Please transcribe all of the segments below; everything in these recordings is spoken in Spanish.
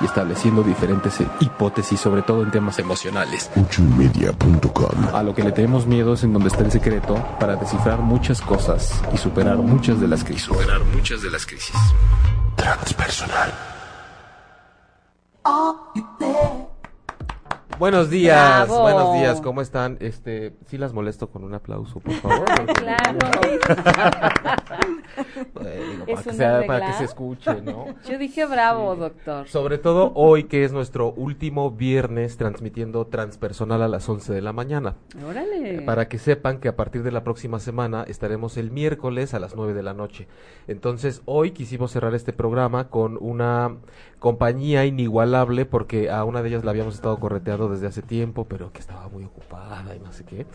Y estableciendo diferentes eh, hipótesis, sobre todo en temas emocionales. A lo que le tenemos miedo es en donde está el secreto para descifrar muchas cosas y superar muchas de las crisis. Superar muchas de las crisis. Transpersonal. Buenos días, Bravo. buenos días, ¿cómo están? Este, sí las molesto con un aplauso, por favor. Claro. Eh, ¿Es para, que sea- para que se escuche, ¿no? Yo dije bravo, doctor. Sobre todo hoy, que es nuestro último viernes transmitiendo transpersonal a las 11 de la mañana. Órale. Para que sepan que a partir de la próxima semana estaremos el miércoles a las 9 de la noche. Entonces, hoy quisimos cerrar este programa con una compañía inigualable porque a una de ellas la habíamos estado correteando desde hace tiempo, pero que estaba muy ocupada y no sé qué.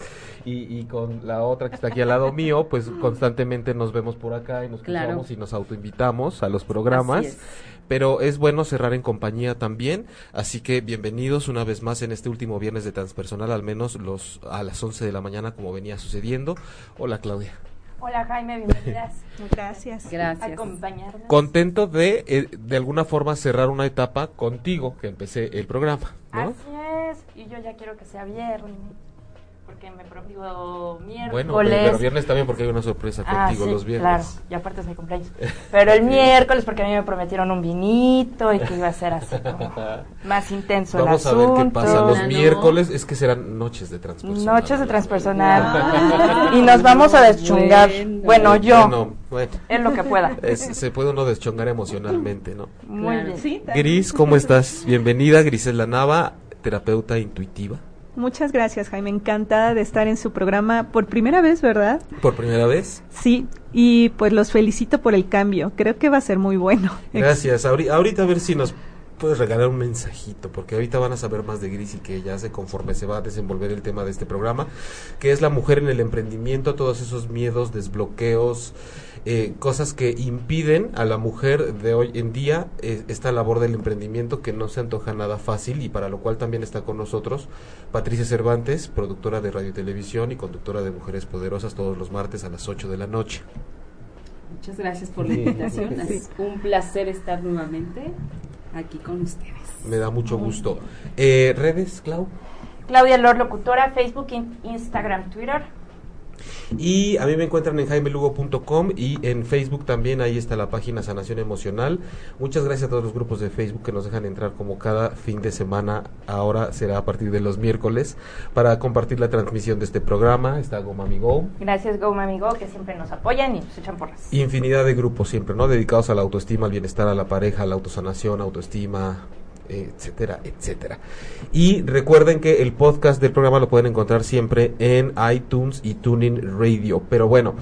Y, y con la otra que está aquí al lado mío, pues constantemente nos vemos por acá y nos Claro. cruzamos y nos autoinvitamos a los programas. Es. Pero es bueno cerrar en compañía también, así que bienvenidos una vez más en este último viernes de transpersonal, al menos los a las 11 de la mañana como venía sucediendo. Hola Claudia. Hola Jaime, bienvenidas. Gracias. Gracias. Acompañarnos. Contento de eh, de alguna forma cerrar una etapa contigo que empecé el programa, ¿no? Así es. Y yo ya quiero que sea viernes. Porque me prometí miércoles. Bueno, pero, viernes también porque hay una sorpresa Ah, contigo sí, los Claro, viernes. y aparte es mi cumpleaños. Pero el miércoles porque a mí me prometieron un vinito y que iba a ser así como más intenso Vamos el a ver asunto. qué pasa. Los Ah, no. miércoles es que serán noches de transpersonal. Noches de transpersonal. Ah, y nos vamos a deschungar. bueno. Bueno, yo. Bueno, bueno, Es lo que pueda. es- se puede uno deschongar emocionalmente, ¿no? Muy Claro. bien. Gris, ¿cómo estás? Bienvenida, Grisela Nava, terapeuta intuitiva. Muchas gracias, Jaime. Encantada de estar en su programa por primera vez, ¿verdad? Por primera vez. Sí, y pues los felicito por el cambio. Creo que va a ser muy bueno. Gracias. Ahori- ahorita a ver si nos puedes regalar un mensajito, porque ahorita van a saber más de Gris y que ella hace conforme se va a desenvolver el tema de este programa, que es la mujer en el emprendimiento, todos esos miedos, desbloqueos, eh, cosas que impiden a la mujer de hoy en día eh, esta labor del emprendimiento que no se antoja nada fácil y para lo cual también está con nosotros Patricia Cervantes, productora de radio y televisión y conductora de Mujeres Poderosas todos los martes a las 8 de la noche. Muchas gracias por la invitación. Es un placer estar nuevamente aquí con ustedes. Me da mucho gusto. Eh, ¿Redes, Clau? Claudia Lor, locutora, Facebook, in- Instagram, Twitter. Y a mí me encuentran en jaimelugo.com y en Facebook también, ahí está la página Sanación Emocional. Muchas gracias a todos los grupos de Facebook que nos dejan entrar como cada fin de semana. Ahora será a partir de los miércoles para compartir la transmisión de este programa. Está Gomami Go. Gracias, Go Mami Go, que siempre nos apoyan y nos echan porras. Infinidad de grupos siempre, ¿no? Dedicados a la autoestima, al bienestar, a la pareja, a la autosanación, autoestima, etcétera, etcétera. Y recuerden que el podcast del programa lo pueden encontrar siempre en iTunes y Tuning Radio. Pero bueno,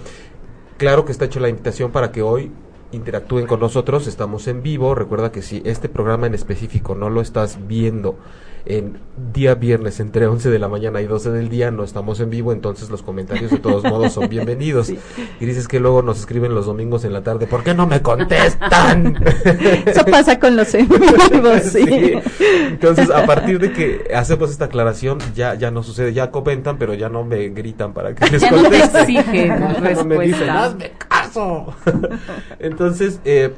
claro que está hecho la invitación para que hoy interactúen con nosotros. Estamos en vivo. Recuerda que si este programa en específico no lo estás viendo en día viernes entre 11 de la mañana y 12 del día, no estamos en vivo, entonces los comentarios de todos modos son bienvenidos. Y dices que luego nos escriben los domingos en la tarde, ¿por qué no me contestan? Eso pasa con los en vivos, sí. Sí. Entonces, a partir de que hacemos esta aclaración, ya ya no sucede, ya comentan, pero ya no me gritan para que les Ya no conteste. exigen No me dicen, hazme caso. Entonces, eh,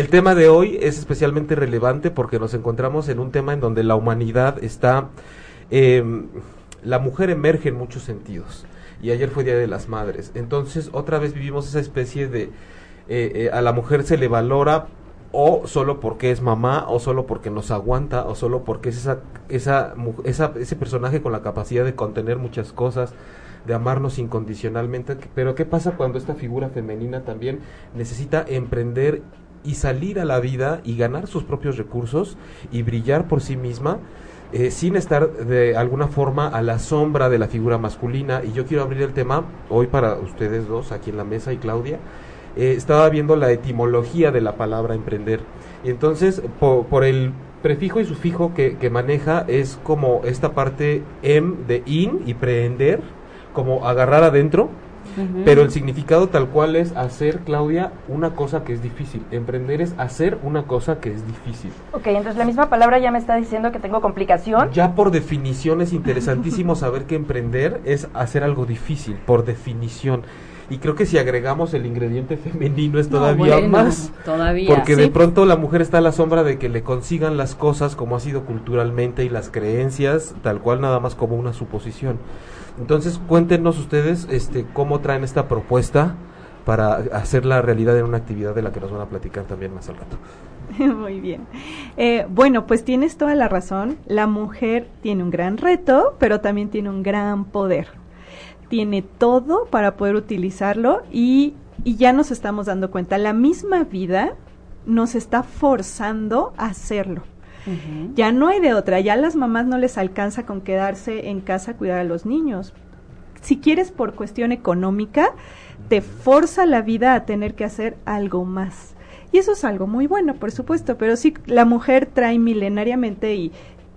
el tema de hoy es especialmente relevante porque nos encontramos en un tema en donde la humanidad está, eh, la mujer emerge en muchos sentidos. Y ayer fue Día de las Madres. Entonces, otra vez vivimos esa especie de, eh, eh, a la mujer se le valora o solo porque es mamá, o solo porque nos aguanta, o solo porque es esa, esa, esa, ese personaje con la capacidad de contener muchas cosas, de amarnos incondicionalmente. Pero ¿qué pasa cuando esta figura femenina también necesita emprender y salir a la vida y ganar sus propios recursos y brillar por sí misma eh, sin estar de alguna forma a la sombra de la figura masculina. Y yo quiero abrir el tema hoy para ustedes dos, aquí en la mesa y Claudia. Eh, estaba viendo la etimología de la palabra emprender. Y entonces, po- por, el prefijo y sufijo que, que maneja, es como esta parte em de in y prehender, como agarrar adentro. Pero el significado tal cual es hacer, Claudia, una cosa que es difícil. Emprender es hacer una cosa que es difícil. Ok, entonces la misma palabra ya me está diciendo que tengo complicación. Ya por definición es interesantísimo saber que emprender es hacer algo difícil, por definición. Y creo que si agregamos el ingrediente femenino es No, todavía bueno, más. Todavía. Porque de pronto la mujer está a la sombra de que le consigan las cosas como ha sido culturalmente y las creencias, tal cual nada más como una suposición. Entonces cuéntenos ustedes este, cómo traen esta propuesta para hacer la realidad en una actividad de la que nos van a platicar también más al rato. Muy bien. Eh, bueno, pues tienes toda la razón. La mujer tiene un gran reto, pero también tiene un gran poder. Tiene todo para poder utilizarlo y, y ya nos estamos dando cuenta. La misma vida nos está forzando a hacerlo. Ya no hay de otra, ya las mamás no les alcanza con quedarse en casa a cuidar a los niños. Si quieres por cuestión económica, te forza la vida a tener que hacer algo más. Y eso es algo muy bueno, por supuesto, pero sí la mujer trae milenariamente y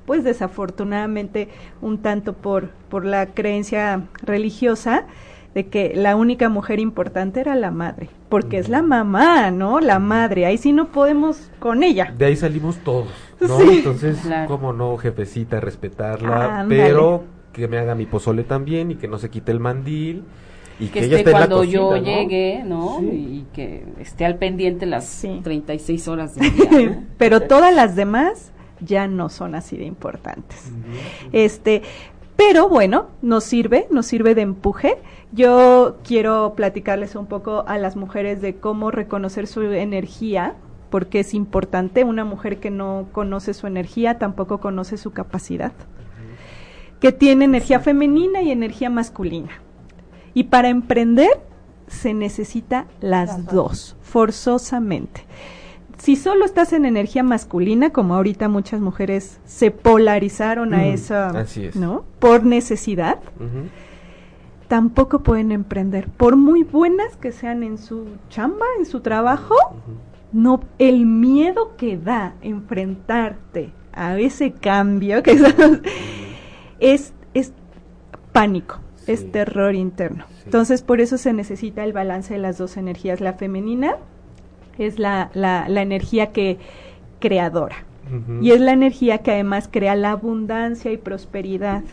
pues desafortunadamente un tanto por, por la creencia religiosa de que la única mujer importante era la madre, porque es la mamá, ¿no? La madre, ahí sí no podemos con ella. De ahí salimos todos, ¿no? Sí. Entonces, Claro. cómo no, jefecita, respetarla, pero que me haga mi pozole también y que no se quite el mandil y que, que ella esté esté cuando yo llegue, ¿no? Sí. Y que esté al pendiente las Sí. 36 horas del día. ¿no? pero todas las demás ya no son así de importantes. Este, pero bueno, nos sirve, nos sirve de empuje. Yo quiero platicarles un poco a las mujeres de cómo reconocer su energía, porque es importante. Una mujer que no conoce su energía tampoco conoce su capacidad. Que tiene energía femenina y energía masculina. Y para emprender se necesita las Las dos. forzosamente. Si solo estás en energía masculina, como ahorita muchas mujeres se polarizaron a Mm, esa, así es. ¿no? Por necesidad. Tampoco pueden emprender. Por muy buenas que sean en su chamba, en su trabajo, no el miedo que da enfrentarte a ese cambio que es es pánico, Sí. es terror interno. Sí. Entonces, por eso se necesita el balance de las dos energías. La femenina es la, la, la energía que creadora y es la energía que además crea la abundancia y prosperidad.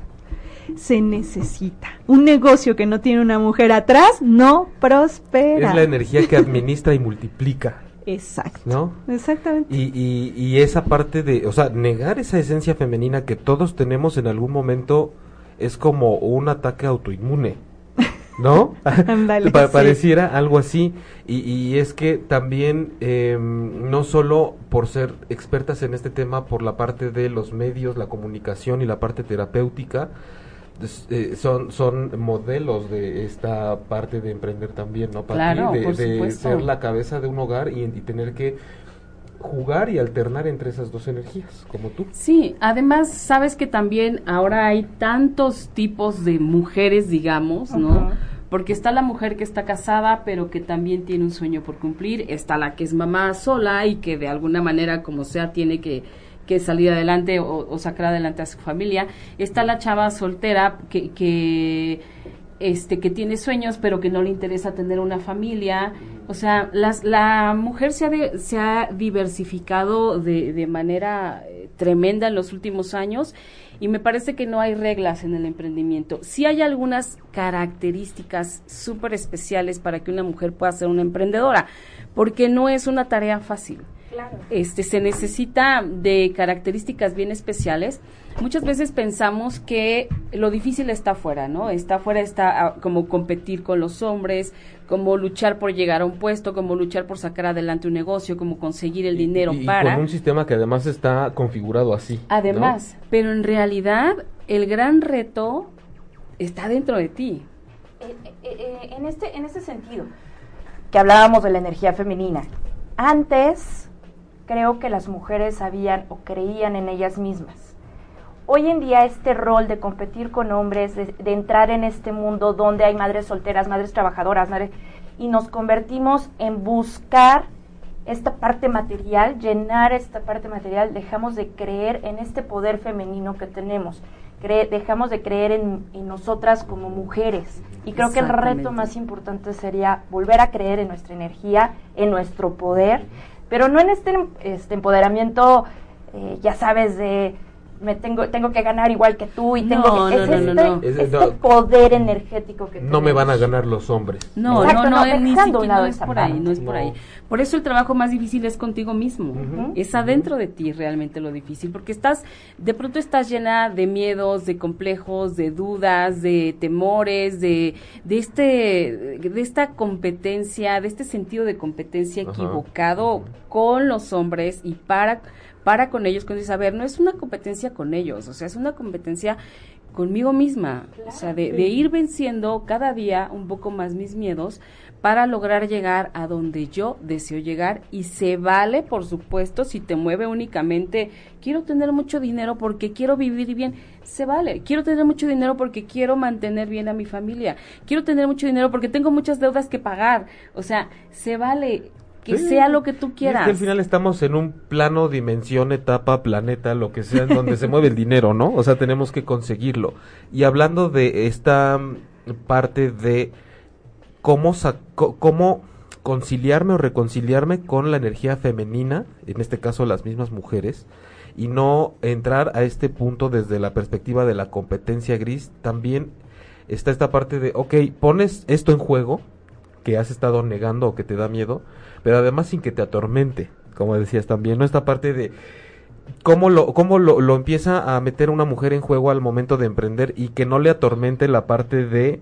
Se necesita. Un negocio que no tiene una mujer atrás no prospera. Es la energía que administra y multiplica, Exacto. ¿no? Exactamente. Y, y, y esa parte de, o sea, negar esa esencia femenina que todos tenemos en algún momento es como un ataque autoinmune, ¿no? Pa- sí. Pareciera algo así. Y, y es que también, eh, no solo por ser expertas en este tema, por la parte de los medios, la comunicación y la parte terapéutica, eh, son, son modelos de esta parte de emprender también, ¿no? Pati? Claro, de, por de ser la cabeza de un hogar y, y tener que jugar y alternar entre esas dos energías, como tú. Sí, además sabes que también ahora hay tantos tipos de mujeres, digamos, ¿no? Porque está la mujer que está casada, pero que también tiene un sueño por cumplir, está la que es mamá sola y que de alguna manera, como sea, tiene que, que salir adelante o, sacar adelante a su familia, está la chava soltera que, que este que tiene sueños pero que no le interesa tener una familia. O sea las, la mujer se ha, de- se ha diversificado de, de manera eh, tremenda en los últimos años y me parece que no hay reglas en el emprendimiento. Sí hay algunas características súper especiales para que una mujer pueda ser una emprendedora porque no es una tarea fácil Claro. este se necesita de características bien especiales. Muchas veces pensamos que lo difícil está afuera, ¿no? Está afuera, está ah, como competir con los hombres, como luchar por llegar a un puesto, como luchar por sacar adelante un negocio, como conseguir el dinero y, y para. con un sistema que además está configurado así. ¿no? Además, pero en realidad el gran reto está dentro de ti. Eh, eh, eh, en, este, en este sentido, que hablábamos de la energía femenina, Antes creo que las mujeres sabían o creían en ellas mismas. Hoy en día este rol de competir con hombres, de, de entrar en este mundo donde hay madres solteras, madres trabajadoras, madres, y nos convertimos en buscar esta parte material, llenar esta parte material, dejamos de creer en este poder femenino que tenemos, Cre- dejamos de creer en, en nosotras como mujeres. Y creo que el reto más importante sería volver a creer en nuestra energía, en nuestro poder, pero no en este, este empoderamiento, eh, ya sabes, de me tengo, tengo que ganar igual que tú y tengo No, que... no, es no, este, este poder energético que No me van a tenemos. ganar los hombres. No, Exacto, no, no, no, ni siquiera lado no es por ahí, no es por ahí. Por eso el trabajo más difícil es contigo mismo. Es adentro de ti realmente lo difícil, porque estás, de pronto estás llena de miedos, de complejos, de dudas, de temores, de, de este, de esta competencia, de este sentido de competencia equivocado con los hombres y para, para con ellos, cuando dices, a ver, no es una competencia con ellos, o sea, es una competencia conmigo misma, o sea, de, de ir venciendo cada día un poco más mis miedos para lograr llegar a donde yo deseo llegar y se vale, por supuesto, si te mueve únicamente, quiero tener mucho dinero porque quiero vivir bien, se vale, quiero tener mucho dinero porque quiero mantener bien a mi familia, quiero tener mucho dinero porque tengo muchas deudas que pagar, o sea, se vale que Sí. sea lo que tú Y es quieras. que al final estamos en un plano, dimensión, etapa, planeta, lo que sea, en donde se mueve el dinero, ¿no? O sea, tenemos que conseguirlo. Y hablando de esta mm, parte de cómo, sa- co- cómo conciliarme o reconciliarme con la energía femenina, en este caso las mismas mujeres, y no entrar a este punto desde la perspectiva de la competencia gris, también está esta parte de, ok, pones esto en juego, que has estado negando o que te da miedo, pero además sin que te atormente, como decías también, ¿no? Esta parte de cómo lo, cómo lo, lo empieza a meter una mujer en juego al momento de emprender y que no le atormente la parte de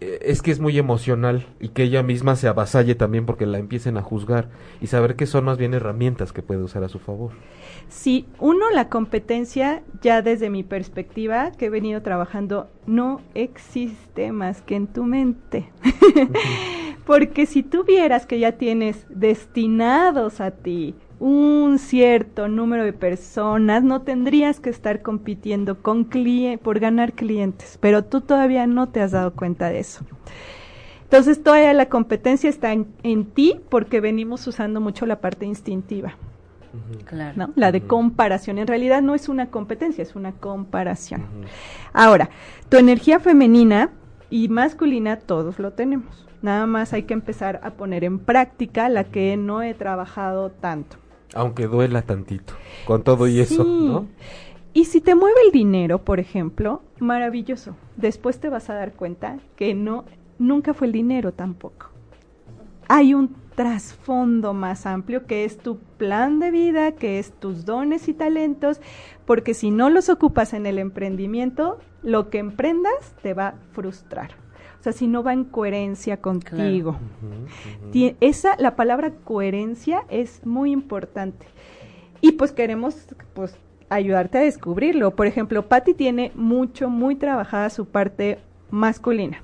eh, es que es muy emocional y que ella misma se avasalle también porque la empiecen a juzgar y saber que son más bien herramientas que puede usar a su favor. Si uno, la competencia, ya desde mi perspectiva, que he venido trabajando, no existe más que en tu mente. Porque si tú vieras que ya tienes destinados a ti un cierto número de personas, no tendrías que estar compitiendo con por ganar clientes, pero tú todavía no te has dado cuenta de eso. Entonces todavía la competencia está en, en ti porque venimos usando mucho la parte instintiva. Claro. ¿no? La de comparación. En realidad no es una competencia, es una comparación. Ahora, tu energía femenina y masculina todos lo tenemos. Nada más hay que empezar a poner en práctica la que no he trabajado tanto. Aunque duela tantito, con todo y eso. ¿no? Y si te mueve el dinero, por ejemplo, maravilloso. Después te vas a dar cuenta que no, nunca fue el dinero tampoco. Hay un trasfondo más amplio que es tu plan de vida, que es tus dones y talentos, porque si no los ocupas en el emprendimiento, lo que emprendas te va a frustrar. O sea, si no va en coherencia contigo. Esa, la palabra coherencia es muy importante. Y pues queremos pues ayudarte a descubrirlo. Por ejemplo, Patty tiene mucho, muy trabajada su parte masculina.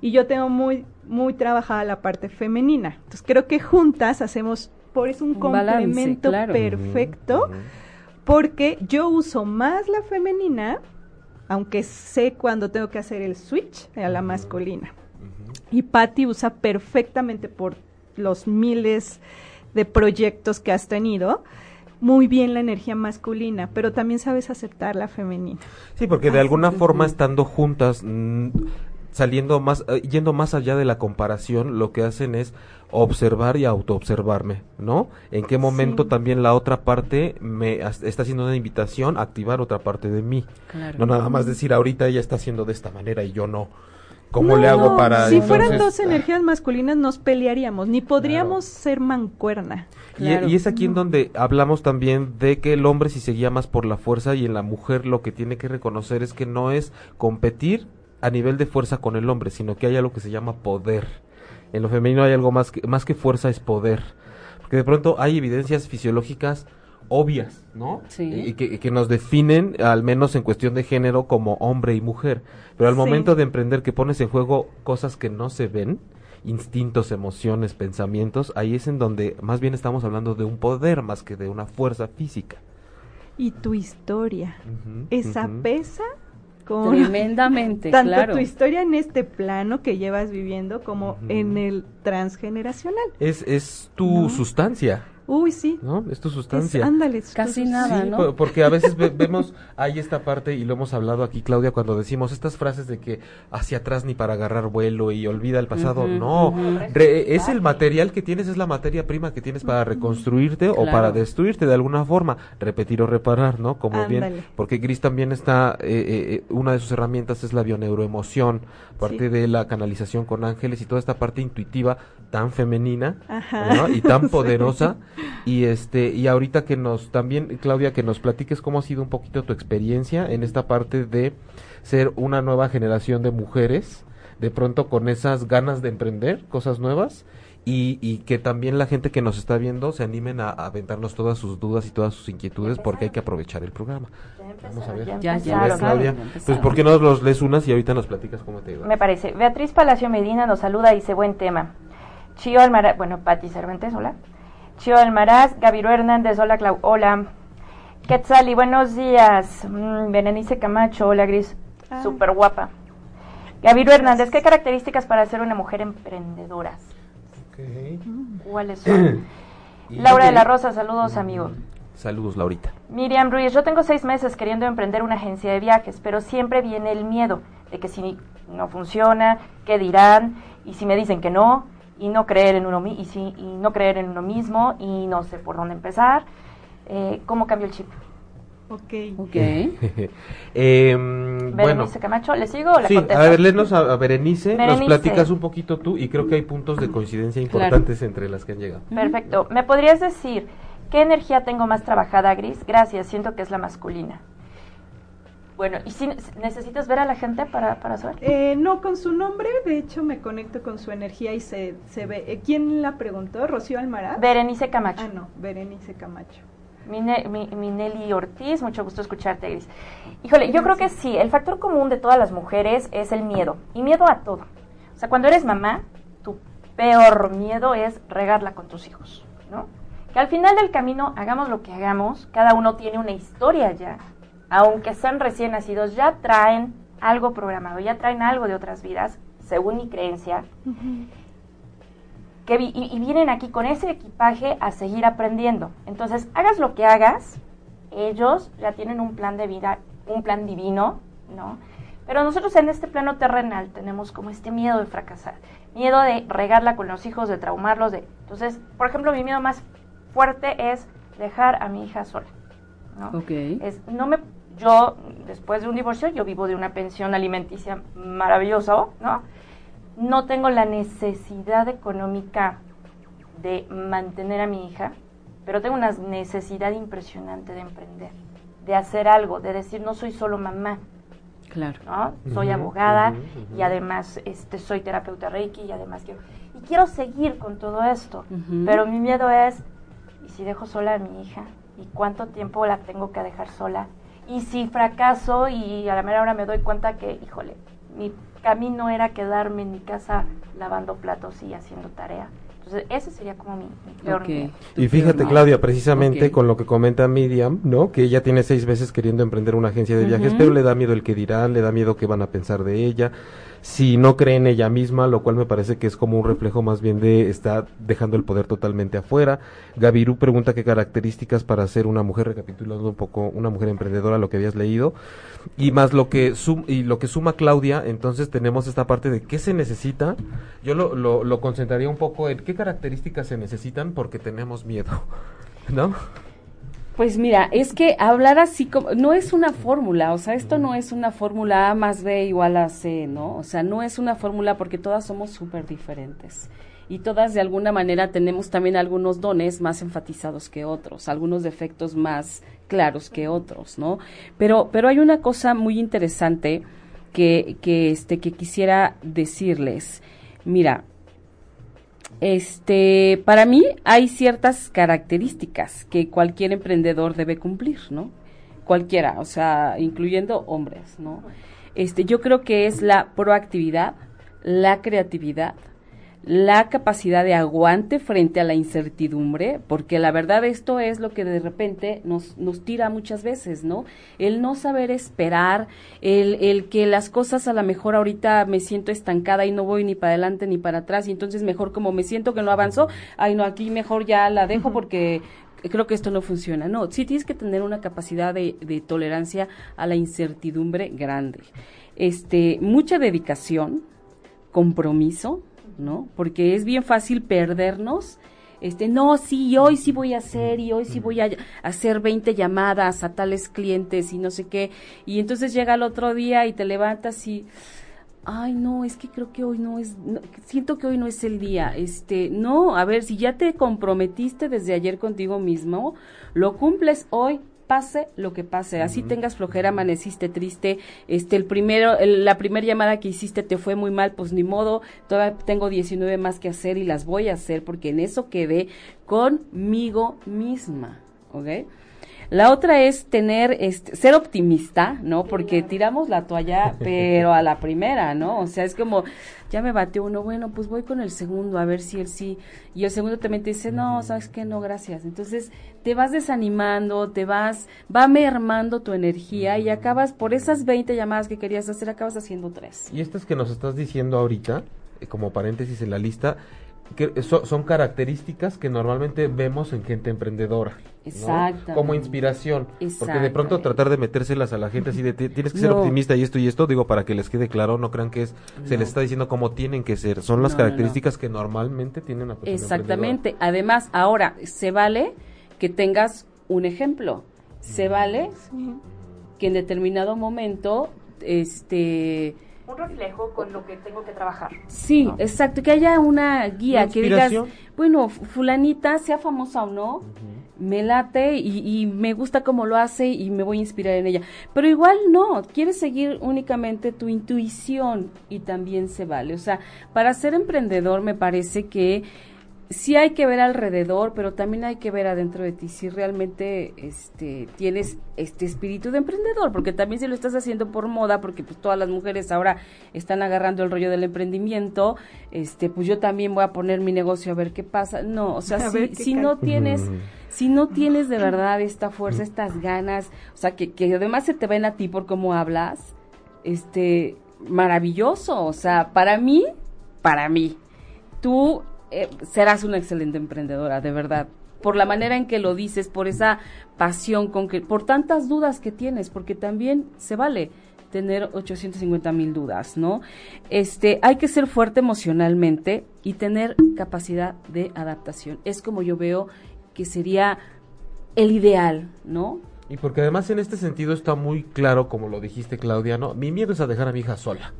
Y yo tengo muy, muy trabajada la parte femenina. Entonces creo que juntas hacemos, por eso un, Un balance, complemento claro. perfecto, porque yo uso más la femenina, aunque sé cuando tengo que hacer el switch a la masculina. Y Patty usa perfectamente por los miles de proyectos que has tenido muy bien la energía masculina, pero también sabes aceptar la femenina. Sí, porque de Ah, alguna forma sí. estando juntas, saliendo más, eh, yendo más allá de la comparación, lo que hacen es observar y autoobservarme, ¿no? En qué momento Sí. también la otra parte me está haciendo una invitación a activar otra parte de mí. Claro. No nada más decir ahorita ella está haciendo de esta manera y yo no. ¿Cómo No, le hago no, para Si fueran dos energías masculinas nos pelearíamos, ni podríamos ser mancuerna. Y, Claro. y es aquí en donde hablamos también de que el hombre si se guía más por la fuerza y en la mujer lo que tiene que reconocer es que no es competir a nivel de fuerza con el hombre, sino que hay algo que se llama poder. En lo femenino hay algo más que, más que fuerza es poder. Porque de pronto hay evidencias fisiológicas obvias, ¿no? Sí. Y que, que nos definen, al menos en cuestión de género, como hombre y mujer. Pero al Sí. momento de emprender que pones en juego cosas que no se ven instintos, emociones, pensamientos, ahí es en donde más bien estamos hablando de un poder más que de una fuerza física. Y tu historia. Esa pesa con Tremendamente, tanto claro. tu historia en este plano que llevas viviendo como en el transgeneracional. Es, es tu No. sustancia, Uy, sí. ¿no? Es tu Es- sustancia. ándale. Casi tú- nada. Sí, ¿no? po- porque a veces ve- vemos ahí esta parte y lo hemos hablado aquí Claudia cuando decimos estas frases de que hacia atrás ni para agarrar vuelo y olvida el pasado, no. Re- es el material que tienes, es la materia prima que tienes para reconstruirte o Claro. para destruirte de alguna forma, repetir o reparar, ¿no? Como bien, Ándale. porque Gris también está, eh, eh, eh, una de sus herramientas es la bioneuroemoción, parte Sí. de la canalización con ángeles y toda esta parte intuitiva tan femenina y tan Sí. poderosa y este y ahorita que nos también Claudia que nos platiques cómo ha sido un poquito tu experiencia en esta parte de ser una nueva generación de mujeres de pronto con esas ganas de emprender cosas nuevas y, y que también la gente que nos está viendo se animen a, a aventarnos todas sus dudas y todas sus inquietudes porque hay que aprovechar el programa. Vamos a ver. Ya, ya. Claudia, ya empezaron. pues ¿por qué no los lees unas y ahorita nos platicas cómo te iba? Me parece. Beatriz Palacio Medina nos saluda y dice, buen tema. Chio Almaraz, bueno, Pati Cervantes, hola. Chio Almaraz, Gaviru Hernández, hola Clau, hola. Quetzali, buenos días. Mm, Berenice Camacho, hola Gris, Ay. súper guapa. Gaviru Hernández, ¿qué características para ser una mujer emprendedora? ¿Cuáles son? Laura de la Rosa, saludos amigo. Saludos, Laurita. Miriam Ruiz, yo tengo seis meses queriendo emprender una agencia de viajes, pero siempre viene el miedo de que si no funciona, qué dirán, y si me dicen que no, y no creer en uno mi- y, si, y no creer en uno mismo, y no sé por dónde empezar. Eh, ¿Cómo cambio el chip? Ok. Ok. Em, bueno, Berenice Camacho, ¿le sigo o le sí, contesto? a ver, léenos a, a Berenice, nos platicas un poquito tú y creo que hay puntos de coincidencia importantes entre las que han llegado. Perfecto. ¿Me podrías decir qué energía tengo más trabajada, Gris? Gracias, siento que es la masculina. Bueno, ¿y si necesitas ver a la gente para, para saber? Eh, no, con su nombre, de hecho me conecto con su energía y se, se ve. eh, ¿Quién la preguntó? ¿Rocío Almaraz? Berenice Camacho. Ah, no, Berenice Camacho. Mine- mi, Minelli Ortiz, mucho gusto escucharte, Gris. Híjole, yo creo que sí, el factor común de todas las mujeres es el miedo, y miedo a todo. O sea, cuando eres mamá, tu peor miedo es regarla con tus hijos, ¿no? Que al final del camino, hagamos lo que hagamos, cada uno tiene una historia ya, aunque sean recién nacidos, ya traen algo programado, ya traen algo de otras vidas, según mi creencia, que vi- y, y vienen aquí con ese equipaje a seguir aprendiendo. Entonces, hagas lo que hagas, ellos ya tienen un plan de vida, un plan divino, ¿no? Pero nosotros en este plano terrenal tenemos como este miedo de fracasar, miedo de regarla con los hijos, de traumarlos, de... Entonces, por ejemplo, mi miedo más fuerte es dejar a mi hija sola, ¿no? Ok. Es, no me, yo, después de un divorcio, yo vivo de una pensión alimenticia maravillosa, ¿no? No tengo la necesidad económica de mantener a mi hija, pero tengo una necesidad impresionante de emprender, de hacer algo, de decir, no soy solo mamá, Claro. ¿no? Soy abogada y además este, soy terapeuta Reiki y además quiero... Y quiero seguir con todo esto, pero mi miedo es, ¿y si dejo sola a mi hija? ¿Y cuánto tiempo la tengo que dejar sola? Y si fracaso y a la mera hora me doy cuenta que, híjole, mi camino era quedarme en mi casa lavando platos y haciendo tarea. Entonces, ese sería como mi, mi peor Ok. miedo. Y fíjate. Claudia, precisamente con lo que comenta Miriam, ¿no? Que ella tiene seis veces queriendo emprender una agencia de viajes, pero le da miedo el que dirán, le da miedo que van a pensar de ella. Si no cree en ella misma, lo cual me parece que es como un reflejo más bien de estar dejando el poder totalmente afuera. Gavirú pregunta qué características para ser una mujer, recapitulando un poco, una mujer emprendedora, lo que habías leído. Y más lo que, y lo que suma Claudia, entonces tenemos esta parte de qué se necesita. Yo lo, lo, lo concentraría un poco en qué características se necesitan porque tenemos miedo, ¿no? Pues mira, es que hablar así como no es una fórmula, o sea, esto no es una fórmula A más B igual a C, ¿no? O sea, no es una fórmula porque todas somos súper diferentes y todas de alguna manera tenemos también algunos dones más enfatizados que otros, algunos defectos más claros que otros, ¿no? Pero pero hay una cosa muy interesante que que este que quisiera decirles. Mira, este, para mí hay ciertas características que cualquier emprendedor debe cumplir, ¿no? Cualquiera, o sea, incluyendo hombres, ¿no? Este, yo creo que es la proactividad, la creatividad, la capacidad de aguante frente a la incertidumbre, porque la verdad esto es lo que de repente nos, nos tira muchas veces, ¿no? El no saber esperar, el, el que las cosas a lo mejor ahorita me siento estancada y no voy ni para adelante ni para atrás, y entonces mejor como me siento que no avanzó, ay no, aquí mejor ya la dejo porque creo que esto no funciona. No, sí tienes que tener una capacidad de, de tolerancia a la incertidumbre grande. Este, mucha dedicación, compromiso, ¿no? Porque es bien fácil perdernos. Este, no, sí, hoy sí voy a hacer y hoy sí voy a hacer 20 llamadas a tales clientes y no sé qué. Y entonces llega el otro día y te levantas y ay, no, es que creo que hoy no es no, siento que hoy no es el día. Este, no, a ver, si ya te comprometiste desde ayer contigo mismo, lo cumples hoy, pase lo que pase, así tengas flojera, amaneciste triste, este, el primero, el- la primera llamada que hiciste te fue muy mal, pues ni modo, todavía tengo 19 más que hacer y las voy a hacer porque en eso quedé conmigo misma, ¿ok? La otra es tener, este, ser optimista, ¿no? Porque tiramos la toalla, pero a la primera, ¿no? O sea, es como, ya me bate uno, bueno, pues voy con el segundo, a ver si él sí. Y el segundo también te dice, no, sabes que no, gracias. Entonces, te vas desanimando, te vas, va mermando tu energía y acabas, por esas 20 llamadas que querías hacer, acabas haciendo tres. Y estas que nos estás diciendo ahorita, eh, como paréntesis en la lista, que so- son características que normalmente vemos en gente emprendedora. ¿No? Exactamente. Como inspiración. Porque de pronto tratar de metérselas a la gente así de "Ti- tienes que ser No. optimista y esto y esto, digo para que les quede claro, no crean que es se No. les está diciendo cómo tienen que ser. Son las No, no, no. características que normalmente tienen una persona Exactamente. Además, ahora, se vale que tengas un ejemplo. Se vale que en determinado momento, este... Un reflejo con lo que tengo que trabajar. Sí, ¿no? exacto, que haya una guía, Una que digas, bueno, fu- fulanita, sea famosa o no, me late y, y me gusta cómo lo hace y me voy a inspirar en ella. Pero igual no, quieres seguir únicamente tu intuición y también se vale. O sea, para ser emprendedor me parece que sí hay que ver alrededor, pero también hay que ver adentro de ti si realmente este tienes este espíritu de emprendedor, porque también si lo estás haciendo por moda, porque pues todas las mujeres ahora están agarrando el rollo del emprendimiento, este pues yo también voy a poner mi negocio a ver qué pasa. No, o sea, A si, si no tienes si no tienes de verdad esta fuerza, estas ganas, o sea, que, que además se te ven a ti por cómo hablas, este, maravilloso, o sea, para mí, para mí, tú eh, serás una excelente emprendedora, de verdad, por la manera en que lo dices, por esa pasión con que, por tantas dudas que tienes, porque también se vale tener 850 mil dudas, ¿no? Este, hay que ser fuerte emocionalmente y tener capacidad de adaptación. Es como yo veo que sería el ideal, ¿no? Y porque además en este sentido está muy claro, como lo dijiste Claudia, ¿no? Mi miedo es a dejar a mi hija sola.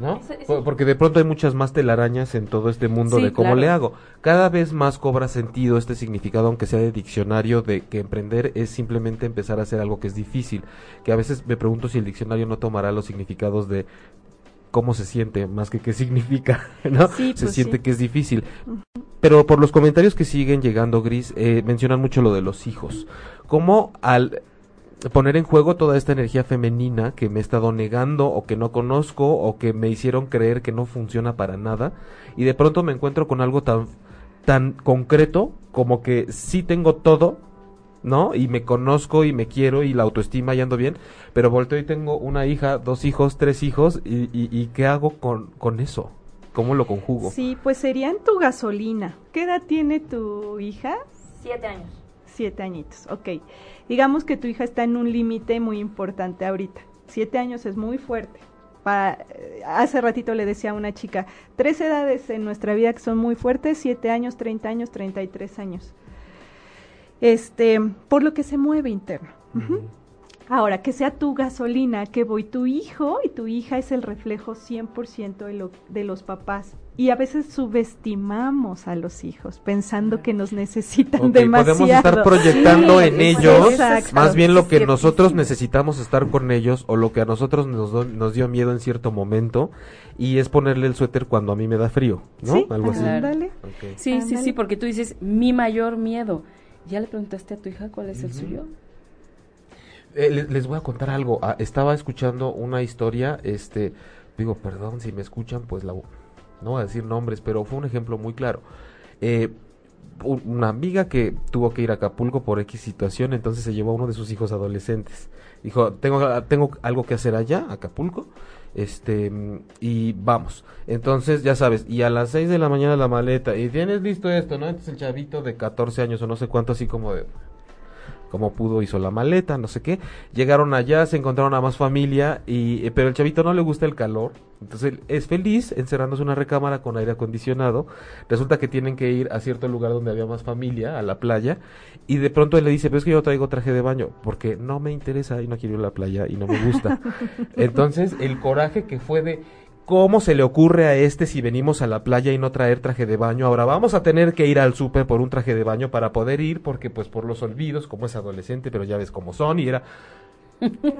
¿No? Sí, sí. Por- Porque de pronto hay muchas más telarañas en todo este mundo Sí, de cómo claro. le hago. Cada vez más cobra sentido este significado, aunque sea de diccionario, de que emprender es simplemente empezar a hacer algo que es difícil. Que a veces me pregunto si el diccionario no tomará los significados de cómo se siente más que qué significa, ¿no? Se pues siente que es difícil. Pero por los comentarios que siguen llegando, Gris, eh, mencionan mucho lo de los hijos. Cómo al poner en juego toda esta energía femenina que me he estado negando o que no conozco o que me hicieron creer que no funciona para nada y de pronto me encuentro con algo tan tan concreto como que sí tengo todo, ¿no? Y me conozco y me quiero y la autoestima y ando bien, pero volteo y tengo una hija, dos hijos, tres hijos y, y, y ¿qué hago con, con eso? ¿Cómo lo conjugo? Sí, pues serían tu gasolina. ¿Qué edad tiene tu hija? Siete años. Siete añitos, ok. Digamos que tu hija está en un límite muy importante ahorita. Siete años es muy fuerte. Para, eh, hace ratito le decía a una chica, tres edades en nuestra vida que son muy fuertes, siete años, treinta años, treinta y tres años. Este, por lo que se mueve interno. Ahora, que sea tu gasolina, que voy tu hijo y tu hija es el reflejo 100% de, lo, de los papás. Y a veces subestimamos a los hijos pensando que nos necesitan Ok, demasiado. podemos estar proyectando Sí, en exacto. ellos Exacto. más bien lo que nosotros necesitamos estar con ellos o lo que a nosotros nos, do- nos dio miedo en cierto momento y es ponerle el suéter cuando a mí me da frío, ¿no? Sí, Algo así. Claro. Sí, sí, sí, porque tú dices, mi mayor miedo. ¿Ya le preguntaste a tu hija cuál es el suyo? Eh, le- les voy a contar algo. Ah, estaba escuchando una historia, este, digo, perdón si me escuchan, pues la, no voy a decir nombres, pero fue un ejemplo muy claro. Eh, una amiga que tuvo que ir a Acapulco por X situación, entonces se llevó a uno de sus hijos adolescentes. Dijo, tengo, tengo algo que hacer allá, Acapulco, este, y vamos. Entonces, ya sabes, y a las 6 de la mañana la maleta, y tienes listo esto, ¿no? Entonces el chavito de 14 años o no sé cuánto, así como de, como pudo hizo la maleta, no sé qué. Llegaron allá, se encontraron a más familia y eh, pero el chavito no le gusta el calor, entonces él es feliz encerrándose en una recámara con aire acondicionado. Resulta que tienen que ir a cierto lugar donde había más familia, a la playa, y de pronto él le dice, "Pero es que yo traigo traje de baño porque no me interesa y no quiero ir a la playa y no me gusta." Entonces, el coraje que fue de ¿Cómo se le ocurre a este si venimos a la playa y no traer traje de baño? Ahora vamos a tener que ir al súper por un traje de baño para poder ir porque pues por los olvidos, como es adolescente, pero ya ves cómo son y era...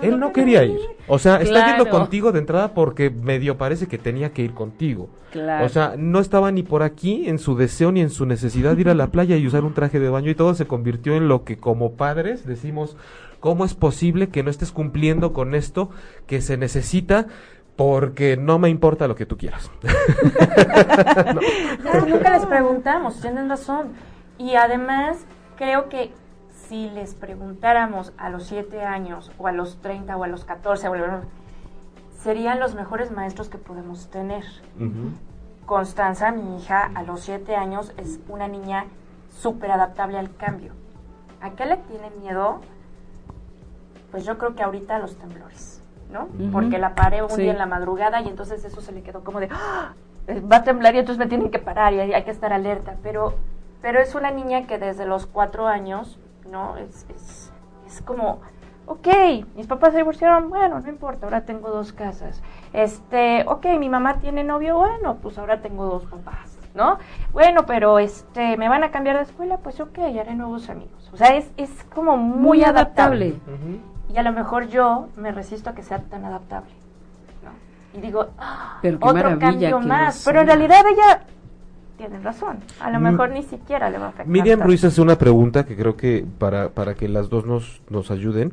Él no quería ir. O sea, está yendo contigo de entrada porque medio parece que tenía que ir contigo. Claro. O sea, no estaba ni por aquí en su deseo ni en su necesidad de ir a la playa y usar un traje de baño y todo se convirtió en lo que como padres decimos, ¿cómo es posible que no estés cumpliendo con esto que se necesita? Porque no me importa lo que tú quieras. Claro, nunca les preguntamos, tienen razón. Y además, creo que si les preguntáramos a los 7 años, o a los 30, o a los 14, o a serían los mejores maestros que podemos tener. Constanza, mi hija, a los 7 años es una niña súper adaptable al cambio. ¿A qué le tiene miedo? Pues yo creo que ahorita a los temblores, ¿no? Porque la paré un Sí. día en la madrugada y entonces eso se le quedó como de, ¡Ah! Eh, va a temblar y entonces me tienen que parar y hay, hay que estar alerta. Pero, pero es una niña que desde los cuatro años, ¿no? Es, es, es como, ok, mis papás se divorciaron, bueno, no importa, ahora tengo dos casas. Este, ok, mi mamá tiene novio, bueno, pues ahora tengo dos papás, ¿no? Bueno, pero este, me van a cambiar de escuela, pues ok, haré nuevos amigos. O sea, es, es como muy, Muy adaptable. adaptable. Y a lo mejor yo me resisto a que sea tan adaptable. ¿no? Y digo, "Ah, Pero qué otro cambio más. Pero en realidad ella tiene razón. A lo Mm. mejor ni siquiera le va a afectar. Miriam. Ruiz hace una pregunta que creo que para, para que las dos nos, nos ayuden,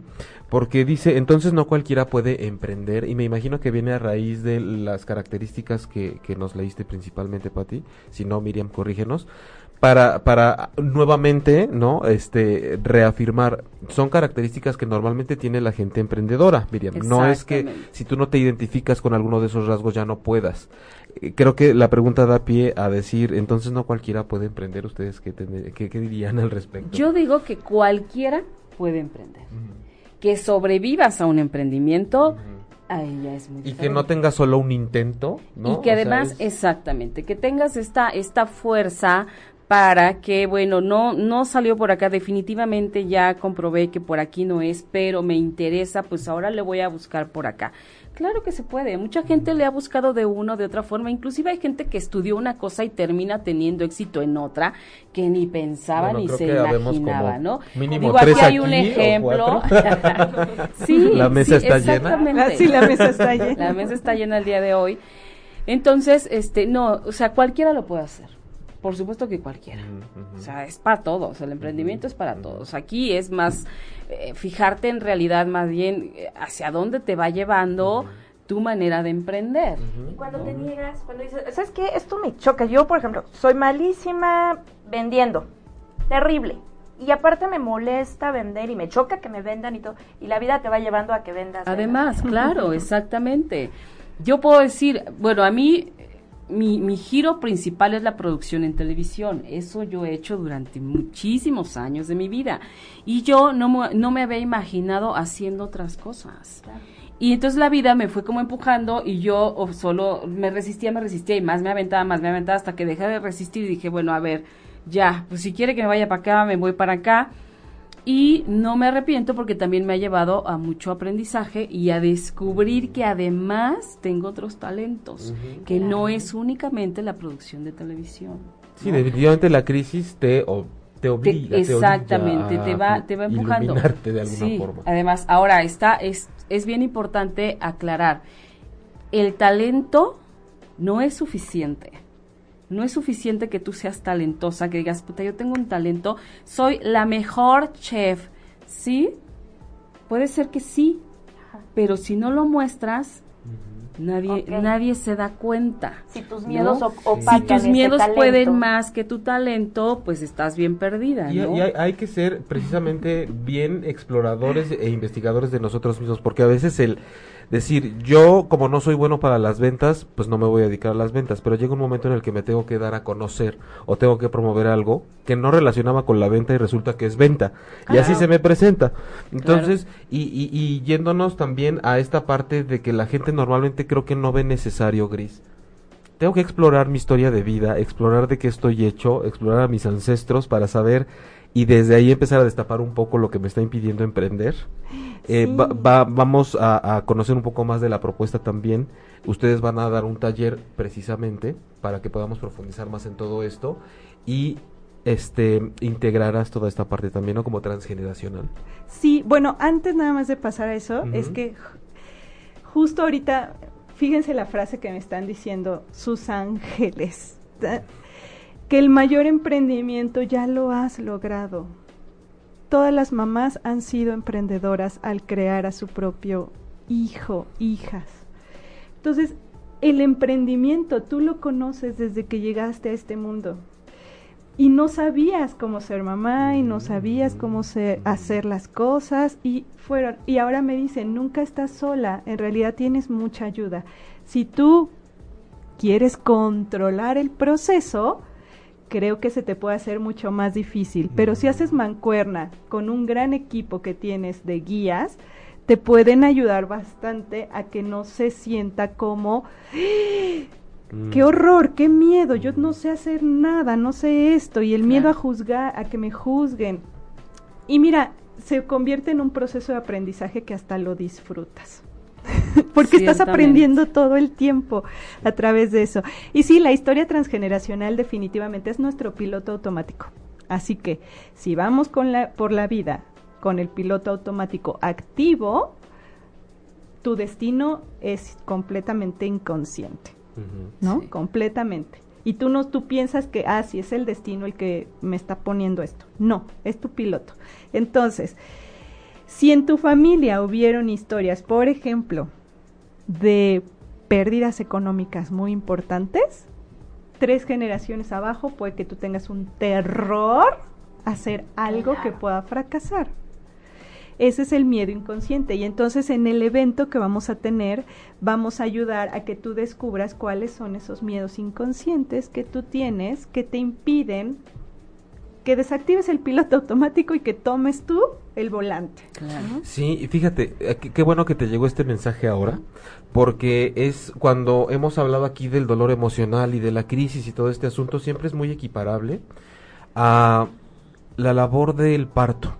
porque dice, entonces no cualquiera puede emprender, y me imagino que viene a raíz de las características que, que nos leíste principalmente, Pati, si no, Miriam, corrígenos, para, para nuevamente, ¿no? Este, reafirmar, son características que normalmente tiene la gente emprendedora, Miriam, no es que si tú no te identificas con alguno de esos rasgos ya no puedas. Eh, Creo que la pregunta da pie a decir, entonces no cualquiera puede emprender, ¿ustedes qué, tendr- qué, qué dirían al respecto? Yo digo que cualquiera puede emprender. Que sobrevivas a un emprendimiento, ahí ya es muy Y que no tenga solo un intento, ¿no? Y O que sea, además, es- exactamente, que tengas esta, esta fuerza para que, bueno, no, no salió por acá, definitivamente ya comprobé que por aquí no es, pero me interesa, pues ahora le voy a buscar por acá. Claro que se puede, mucha gente le ha buscado de uno, de otra forma, inclusive hay gente que estudió una cosa y termina teniendo éxito en otra que ni pensaba Bueno, ni se imaginaba, ¿no? mínimo Digo, tres aquí hay un aquí, ejemplo. sí, La mesa sí, está llena. exactamente. Ah, sí, la mesa está llena. La mesa está llena el día de hoy. Entonces, este, no, o sea, cualquiera lo puede hacer. Por supuesto que cualquiera. O sea, es para todos. El emprendimiento es para todos. Aquí es más eh, fijarte en realidad, más bien eh, hacia dónde te va llevando tu manera de emprender. Y cuando te niegas, cuando dices, ¿sabes qué? Esto me choca. Yo, por ejemplo, soy malísima vendiendo. Terrible. Y aparte me molesta vender y me choca que me vendan y todo. Y la vida te va llevando a que vendas. Además, claro, exactamente. Yo puedo decir, bueno, a mí mi, mi giro principal es la producción en televisión. Eso yo he hecho durante muchísimos años de mi vida. Y yo no, me- no me había imaginado haciendo otras cosas. Y entonces la vida me fue como empujando y yo solo me resistía, me resistía y más me aventaba, más me aventaba hasta que dejé de resistir y dije, bueno, a ver, ya, pues si quiere que me vaya para acá, me voy para acá. Y no me arrepiento porque también me ha llevado a mucho aprendizaje y a descubrir que además tengo otros talentos, que no es únicamente la producción de televisión. Sí, ¿no? definitivamente la crisis te, o- te Te- obliga. te exactamente, te a va, te va empujando. iluminarte de alguna Sí, forma. Además, ahora está, es, es bien importante aclarar, el talento no es suficiente. No es suficiente que tú seas talentosa, que digas, puta, yo tengo un talento, soy la mejor chef. ¿Sí? Puede ser que sí, pero si no lo muestras, Nadie, nadie se da cuenta. Si tus ¿no? miedos o- Si opacan tus ese miedos talento. pueden más que tu talento, pues estás bien perdida, Y, ¿no? y hay, hay que ser precisamente bien exploradores e investigadores de nosotros mismos, porque a veces el decir, yo como no soy bueno para las ventas, pues no me voy a dedicar a las ventas, pero llega un momento en el que me tengo que dar a conocer o tengo que promover algo que no relacionaba con la venta y resulta que es venta. Y así se me presenta. Entonces, y, y, y yéndonos también a esta parte de que la gente normalmente creo que no ve necesario, Gris tengo que explorar mi historia de vida, explorar de qué estoy hecho, explorar a mis ancestros para saber y desde ahí empezar a destapar un poco lo que me está impidiendo emprender. Eh, Sí. va- va- vamos a, a conocer un poco más de la propuesta también. Ustedes van a dar un taller precisamente para que podamos profundizar más en todo esto y este integrarás toda esta parte también, ¿no? Como transgeneracional. Sí, bueno, antes nada más de pasar a eso, es que ju- justo ahorita, fíjense la frase que me están diciendo sus ángeles, que el mayor emprendimiento ya lo has logrado. Todas las mamás han sido emprendedoras al crear a su propio hijo, hijas. Entonces, el emprendimiento tú lo conoces desde que llegaste a este mundo y no sabías cómo ser mamá y no sabías cómo hacer las cosas y fueron y ahora me dicen nunca estás sola en realidad tienes mucha ayuda si tú quieres controlar el proceso creo que se te puede hacer mucho más difícil. Pero si haces mancuerna con un gran equipo que tienes de guías te pueden ayudar bastante a que no se sienta como Mm. Qué horror, qué miedo, yo no sé hacer nada, no sé esto, y el miedo a juzgar, a que me juzguen. Y mira, se convierte en un proceso de aprendizaje que hasta lo disfrutas. Porque estás aprendiendo todo el tiempo a través de eso. Y sí, la historia transgeneracional definitivamente es nuestro piloto automático. Así que si vamos con la, por la vida con el piloto automático activo, tu destino es completamente inconsciente. ¿no? Sí. Completamente. Y tú no, tú piensas que, ah, sí, es el destino el que me está poniendo esto. No, es tu piloto. Entonces, si en tu familia hubieron historias, por ejemplo, de pérdidas económicas muy importantes, tres generaciones abajo puede que tú tengas un terror a hacer algo que pueda fracasar. Ese es el miedo inconsciente y entonces en el evento que vamos a tener vamos a ayudar a que tú descubras cuáles son esos miedos inconscientes que tú tienes que te impiden que desactives el piloto automático y que tomes tú el volante. Claro. Sí, y fíjate, eh, qué, qué bueno que te llegó este mensaje ahora, porque es cuando hemos hablado aquí del dolor emocional y de la crisis y todo este asunto, siempre es muy equiparable a la labor del parto,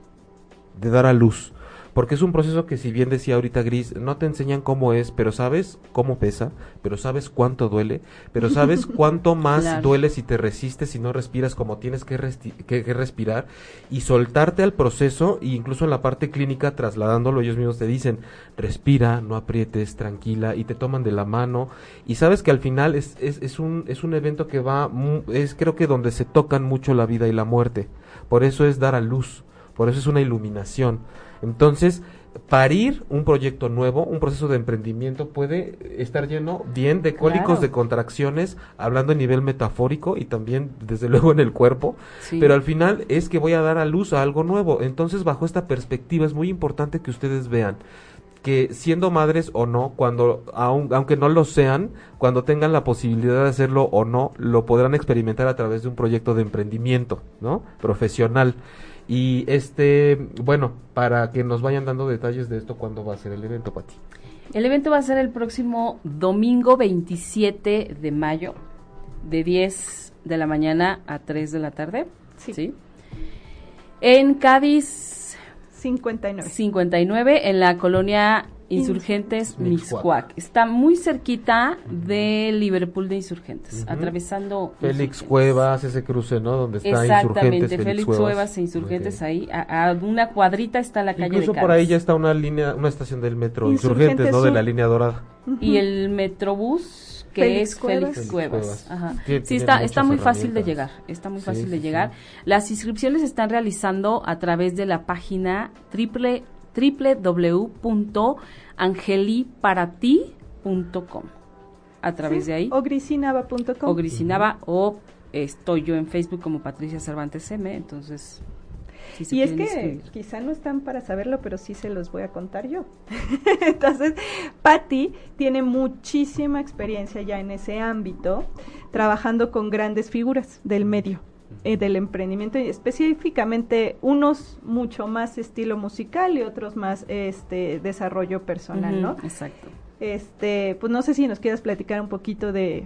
de dar a luz. Porque es un proceso que si bien decía ahorita Gris, no te enseñan cómo es, pero sabes cómo pesa, pero sabes cuánto duele, pero sabes cuánto más Claro. duele si te resistes, si no respiras como tienes que, resti- que- que respirar y soltarte al proceso e incluso en la parte clínica trasladándolo ellos mismos te dicen respira, no aprietes, tranquila y te toman de la mano y sabes que al final es, es, es un, es un evento que va, es creo que donde se tocan mucho la vida y la muerte, por eso es dar a luz, por eso es una iluminación. Entonces, parir un proyecto nuevo, un proceso de emprendimiento puede estar lleno bien de cólicos, Claro. de contracciones, hablando a nivel metafórico y también desde luego en el cuerpo, Sí. pero al final es que voy a dar a luz a algo nuevo. Entonces, bajo esta perspectiva es muy importante que ustedes vean que siendo madres o no, cuando aun- aunque no lo sean, cuando tengan la posibilidad de hacerlo o no, lo podrán experimentar a través de un proyecto de emprendimiento, ¿no? Profesional. Y este, bueno, para que nos vayan dando detalles de esto, ¿cuándo va a ser el evento, Pati? El evento va a ser el próximo domingo 27 de mayo, de 10 de la mañana a 3 de la tarde. Sí. En Cádiz 59. 59, en la colonia Insurgentes. Mixcoac. Está muy cerquita de Liverpool de Insurgentes, atravesando. Félix Insurgentes. Cuevas, ese cruce, ¿no? Donde está Exactamente, Insurgentes, Félix, Cuevas e Insurgentes ahí. A, a una cuadrita está la calle Incluso de por ahí ya está una línea, una estación del metro Insurgentes Insurgentes, ¿no? De la línea dorada. Y el Metrobús, que Félix es Cuevas. Félix Cuevas. Ajá. Sí, está, está muy fácil de llegar. Está muy Sí, fácil de sí, llegar. sí. Las inscripciones se están realizando a través de la página triple www.angeliparati grisinava.com. A través Sí, de ahí. O grisinava.com. O Grisinava o estoy yo en Facebook como Patricia Cervantes M, entonces si Y es que inscribir. quizá no están para saberlo, pero sí se los voy a contar yo. Entonces, Patty tiene muchísima experiencia ya en ese ámbito, trabajando con grandes figuras del medio, eh, del emprendimiento, y específicamente unos mucho más estilo musical y otros más este desarrollo personal, ¿no? Exacto. Este, pues no sé si nos quieras platicar un poquito de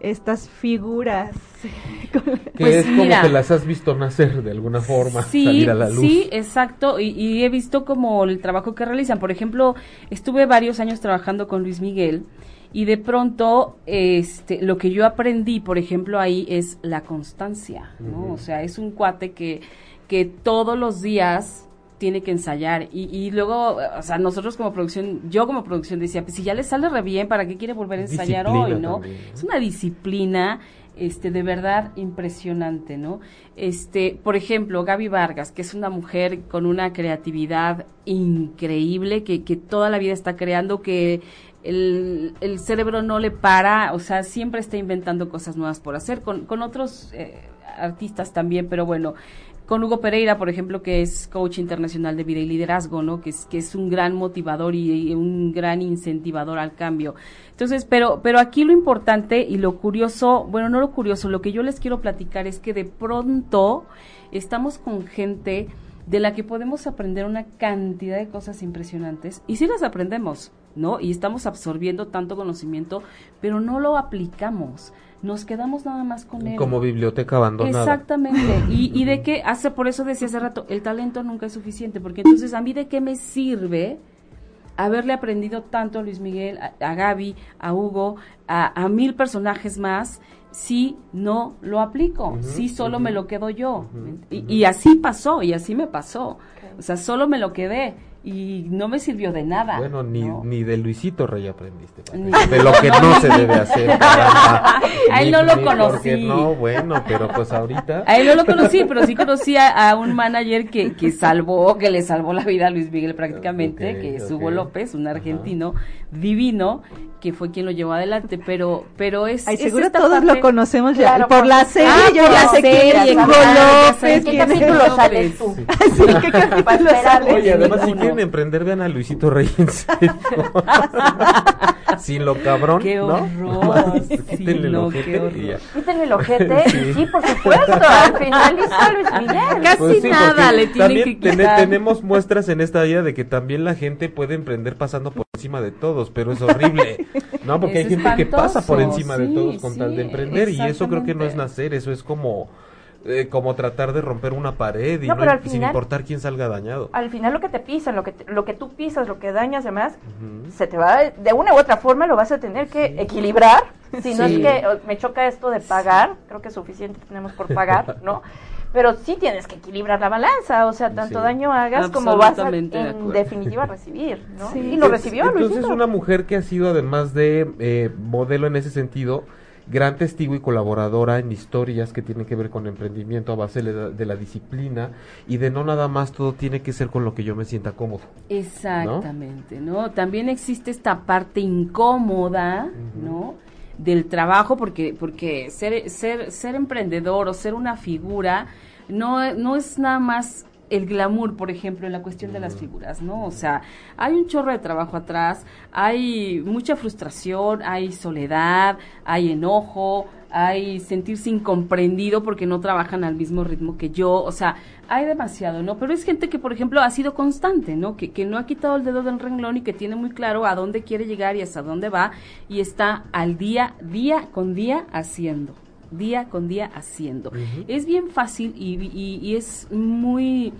estas figuras. Que Pues es como mira. que las has visto nacer de alguna forma, Sí, salir a la luz. sí, exacto. Y, y he visto como el trabajo que realizan. Por ejemplo, estuve varios años trabajando con Luis Miguel y de pronto, este, lo que yo aprendí, por ejemplo, ahí es la constancia, ¿no? O sea, es un cuate que, que todos los días tiene que ensayar y, y luego, o sea, nosotros como producción, yo como producción decía, pues si ya le sale re bien, ¿para qué quiere volver a ensayar Disciplina hoy, no? también, ¿no? Es una disciplina este de verdad impresionante, ¿no? Este, por ejemplo, Gaby Vargas, que es una mujer con una creatividad increíble, que, que toda la vida está creando, que el, el cerebro no le para, o sea, siempre está inventando cosas nuevas por hacer, con, con otros eh, artistas también, pero bueno, con Hugo Pereira, por ejemplo, que es coach internacional de vida y liderazgo, ¿no? Que es, que es un gran motivador y, y un gran incentivador al cambio. Entonces, pero, pero aquí lo importante y lo curioso, bueno, no lo curioso, lo que yo les quiero platicar es que de pronto estamos con gente de la que podemos aprender una cantidad de cosas impresionantes y sí las aprendemos, ¿no? Y estamos absorbiendo tanto conocimiento, pero no lo aplicamos. Nos quedamos nada más con él. Como biblioteca abandonada. Exactamente. Y, y de qué hace, por eso decía hace rato, el talento nunca es suficiente, porque entonces a mí de qué me sirve haberle aprendido tanto a Luis Miguel, a, a Gaby, a Hugo, a, a mil personajes más, si no lo aplico, si solo me lo quedo yo. Y así pasó, y así me pasó. O sea, solo me lo quedé y no me sirvió de nada. Bueno, ni, ¿no? ni de Luisito Rey aprendiste. Ni- De lo que no se debe hacer. caramba. A él Ni- no lo conocí. No, bueno, pero pues ahorita. A él no lo conocí, pero sí conocí a, a un manager que, que salvó, que le salvó la vida a Luis Miguel prácticamente, que es. Hugo López, un Ajá. argentino divino, que fue quien lo llevó adelante, pero, pero es, Ay, es seguro esta todos parte- lo conocemos ya Claro, por por- la serie, Ah, yo por ya la sé serie, es Hugo López, sé ¿En qué capítulo sales tú? Sí, ¿qué capítulo Para esperar. sale? Oye, además, si. Quieren emprender, vean a Luisito Rey en serio. Sin lo cabrón. Qué ¿no? horror, quítenle el ojete. Quítenle el ojete. Sí. Sí. por supuesto. Al final hizo Luis Miguel. Casi Pues sí, nada porque le tienen también que quitar. tenemos muestras en esta vida de que también la gente puede emprender pasando por encima de todos, pero es horrible, ¿no? Porque hay gente que pasa por encima de todos con tal de emprender y eso creo que no es nacer, eso es como eh, como tratar de romper una pared y No, no, pero al sin final- importar quién salga dañado. Al final lo que te pisan, lo que, te- lo que tú pisas, lo que dañas demás, Ujú. se te va, de una u otra forma lo vas a tener que equilibrar. Si no es que oh, me choca esto de pagar, creo que suficiente tenemos por pagar, ¿no? Pero sí tienes que equilibrar la balanza, o sea, tanto Sí. daño hagas como vas a, de en acuerdo. definitiva recibir, ¿no? Sí. Y lo recibió Entonces Luisito. una mujer que ha sido además de eh, modelo en ese sentido, gran testigo y colaboradora en historias que tienen que ver con emprendimiento a base de la, de la disciplina y de no nada más todo tiene que ser con lo que yo me sienta cómodo. Exactamente, ¿no? También existe esta parte incómoda, ¿no? Del trabajo, porque, porque ser, ser, ser emprendedor o ser una figura no, no es nada más el glamour, por ejemplo, en la cuestión de las figuras, ¿no? O sea, hay un chorro de trabajo atrás, hay mucha frustración, hay soledad, hay enojo, hay sentirse incomprendido porque no trabajan al mismo ritmo que yo, o sea, hay demasiado, ¿no? Pero es gente que, por ejemplo, ha sido constante, ¿no? Que, que no ha quitado el dedo del renglón y que tiene muy claro a dónde quiere llegar y hasta dónde va y está al día, día con día haciendo, día con día haciendo. Es bien fácil y, y- y es muy,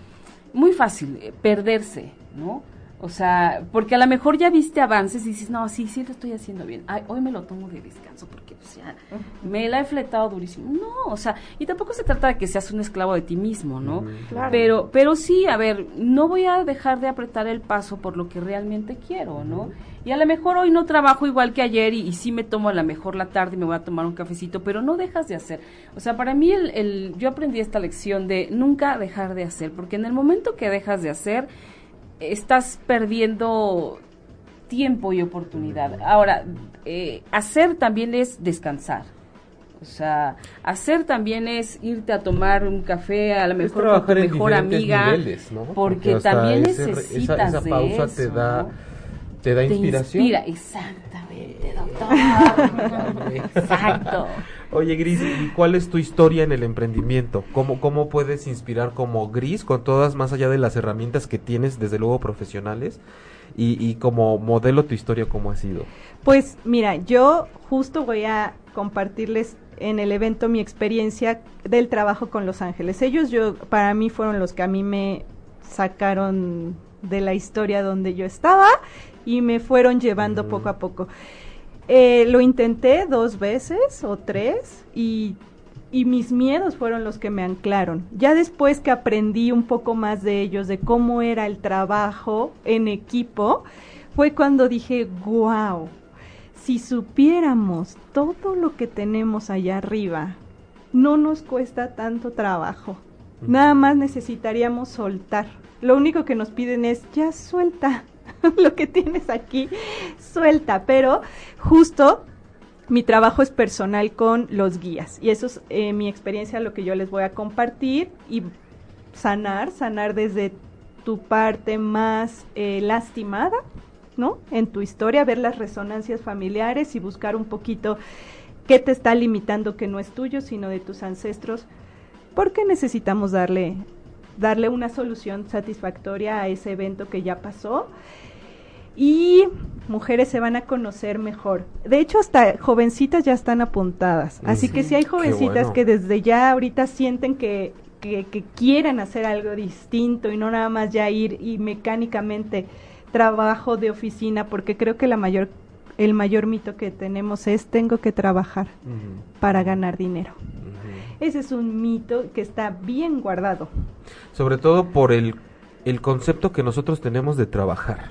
muy fácil perderse, ¿no? O sea, porque a lo mejor ya viste avances y dices, no, sí, sí lo estoy haciendo bien. Ay, hoy me lo tomo de descanso porque, o sea, me la he fletado durísimo. No, o sea, y tampoco se trata de que seas un esclavo de ti mismo, ¿no? Claro. Pero, pero sí, a ver, no voy a dejar de apretar el paso por lo que realmente quiero, ¿no? Y a lo mejor hoy no trabajo igual que ayer y, y sí me tomo a lo mejor la tarde y me voy a tomar un cafecito, pero no dejas de hacer. O sea, para mí el, el- yo aprendí esta lección de nunca dejar de hacer, porque en el momento que dejas de hacer, estás perdiendo tiempo y oportunidad. Ahora, eh, hacer también es descansar. O sea, hacer también es irte a tomar un café, a lo mejor con tu mejor amiga, niveles, ¿no? porque también ese- necesitas esa, esa de pausa eso, te da te da Te inspiración. inspira, exactamente, doctor. Exacto. Oye, Gris, ¿y cuál es tu historia en el emprendimiento? ¿Cómo, ¿Cómo puedes inspirar como Gris con todas, más allá de las herramientas que tienes, desde luego profesionales, y, y como modelo tu historia, cómo ha sido? Pues mira, yo justo voy a compartirles en el evento mi experiencia del trabajo con Los Ángeles. Ellos yo para mí fueron los que a mí me sacaron de la historia donde yo estaba y me fueron llevando poco a poco. Eh, lo intenté dos veces o tres y, y mis miedos fueron los que me anclaron. Ya después que aprendí un poco más de ellos, de cómo era el trabajo en equipo, fue cuando dije, wow, si supiéramos todo lo que tenemos allá arriba, no nos cuesta tanto trabajo. Nada más necesitaríamos soltar. Lo único que nos piden es, ya suelta lo que tienes aquí, suelta. Pero justo mi trabajo es personal con los guías y eso es eh, mi experiencia, lo que yo les voy a compartir y sanar, sanar desde tu parte más eh, lastimada, ¿no? En tu historia, ver las resonancias familiares y buscar un poquito qué te está limitando que no es tuyo, sino de tus ancestros, porque necesitamos darle darle una solución satisfactoria a ese evento que ya pasó y mujeres se van a conocer mejor. De hecho, hasta jovencitas ya están apuntadas. Así que si hay jovencitas bueno. que desde ya ahorita sienten que, que, que quieren hacer algo distinto y no nada más ya ir y mecánicamente trabajo de oficina, porque creo que la mayor, el mayor mito que tenemos es tengo que trabajar para ganar dinero. Ese es un mito que está bien guardado. Sobre todo por el, el concepto que nosotros tenemos de trabajar.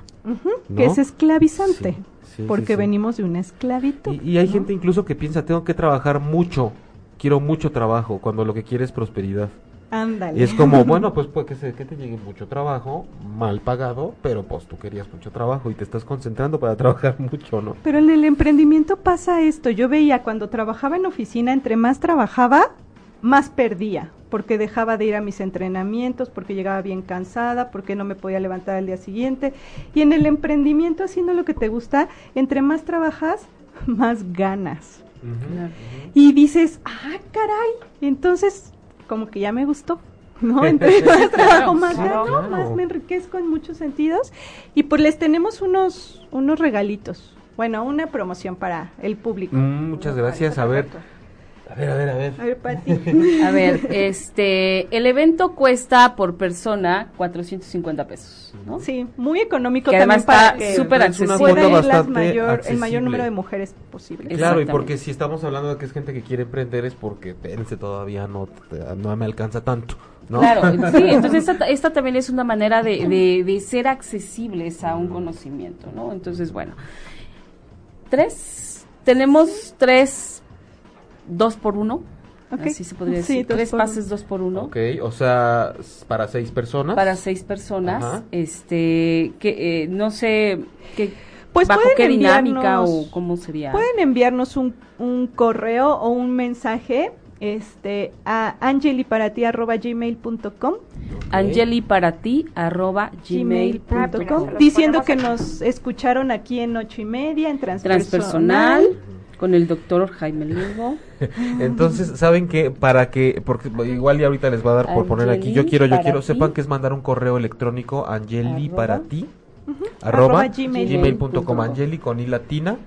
Que es esclavizante, Sí, sí, porque sí, venimos de una esclavitud. Y, y hay ¿no? gente incluso que piensa, tengo que trabajar mucho, quiero mucho trabajo, cuando lo que quiere es prosperidad. Ándale. Y es como, bueno, pues puede que, se- que te llegue mucho trabajo, mal pagado, pero pues tú querías mucho trabajo y te estás concentrando para trabajar mucho, ¿no? Pero en el emprendimiento pasa esto. Yo veía cuando trabajaba en oficina, entre más trabajaba, más perdía, porque dejaba de ir a mis entrenamientos, porque llegaba bien cansada, porque no me podía levantar al día siguiente. Y en el emprendimiento, haciendo lo que te gusta, entre más trabajas, más ganas. Y dices, ah, caray, entonces como que ya me gustó. ¿no? Entre más trabajo, más gano, claro. más me enriquezco en muchos sentidos. Y pues les tenemos unos, unos regalitos. Bueno, una promoción para el público. Mm, muchas gracias, a ver, a ver, a ver, a ver. A ver, Pati. A ver, este, el evento cuesta por persona 450 pesos, ¿no? Sí, muy económico Que también además para está súper ir las bastante mayor, el accesible. mayor número de mujeres posible. Claro, y porque si estamos hablando de que es gente que quiere emprender es porque pense todavía no, no me alcanza tanto, ¿no? Claro, sí, entonces esta, esta también es una manera de, de, de ser accesibles a un conocimiento, ¿no? Entonces, bueno, tres, tenemos tres, dos por uno, Ok. así se podría Sí, decir, tres por pases dos por uno. Ok, o sea, para seis personas. Para seis personas, Ajá. este, que eh, no sé, qué, Pues bajo pueden qué dinámica o cómo sería. Pueden enviarnos un, un correo o un mensaje este, a angeliparati.gmail.com Angeli para ti arroba gmail.com gmail.com Los diciendo que nos escucharon aquí en ocho y media en transpersonal. transpersonal con el doctor Jaime Lugo. Entonces, ¿saben qué? Para que, porque igual y ahorita les va a dar por poner aquí, yo quiero, yo quiero, ti. sepan que es mandar un correo electrónico a angeli Arroba. para ti, Arroba arroba gmail. gmail.com, angeli con i latina,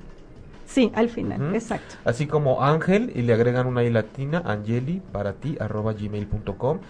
Sí, al final, exacto. así como ángel y le agregan una i latina, angeli para ti, arroba gmail.com.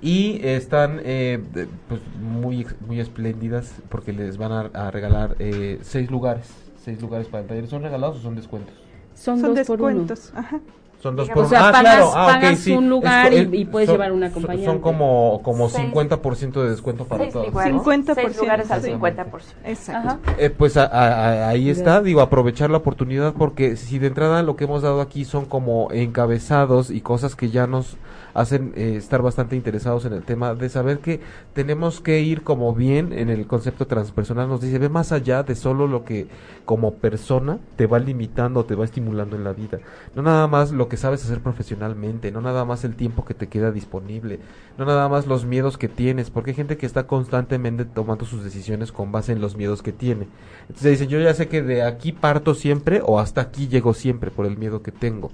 Y están eh, pues muy, muy espléndidas porque les van a, a regalar eh, seis lugares, seis lugares para el taller. ¿Son regalados o son descuentos? Son, Son dos por uno. descuentos. Ajá. Son dos por O sea, ah, pagas- claro. Ah, sí. un lugar Es- y- y puedes son- llevar un son- acompañante. Son como, como Seis. 50% de descuento para todos. lugares, ¿no? 50%, seis lugares al sí. 50%. Exacto. Ajá. Eh, pues a- a- a- ahí está, digo, aprovechar la oportunidad porque si de entrada lo que hemos dado aquí son como encabezados y cosas que ya nos hacen eh, estar bastante interesados en el tema de saber que tenemos que ir como bien en el concepto transpersonal, nos dice, ve más allá de solo lo que como persona te va limitando, te va estimulando en la vida. No nada más lo que sabes hacer profesionalmente, no nada más el tiempo que te queda disponible, no nada más los miedos que tienes, porque hay gente que está constantemente tomando sus decisiones con base en los miedos que tiene. Entonces dicen, yo ya sé que de aquí parto siempre o hasta aquí llego siempre por el miedo que tengo.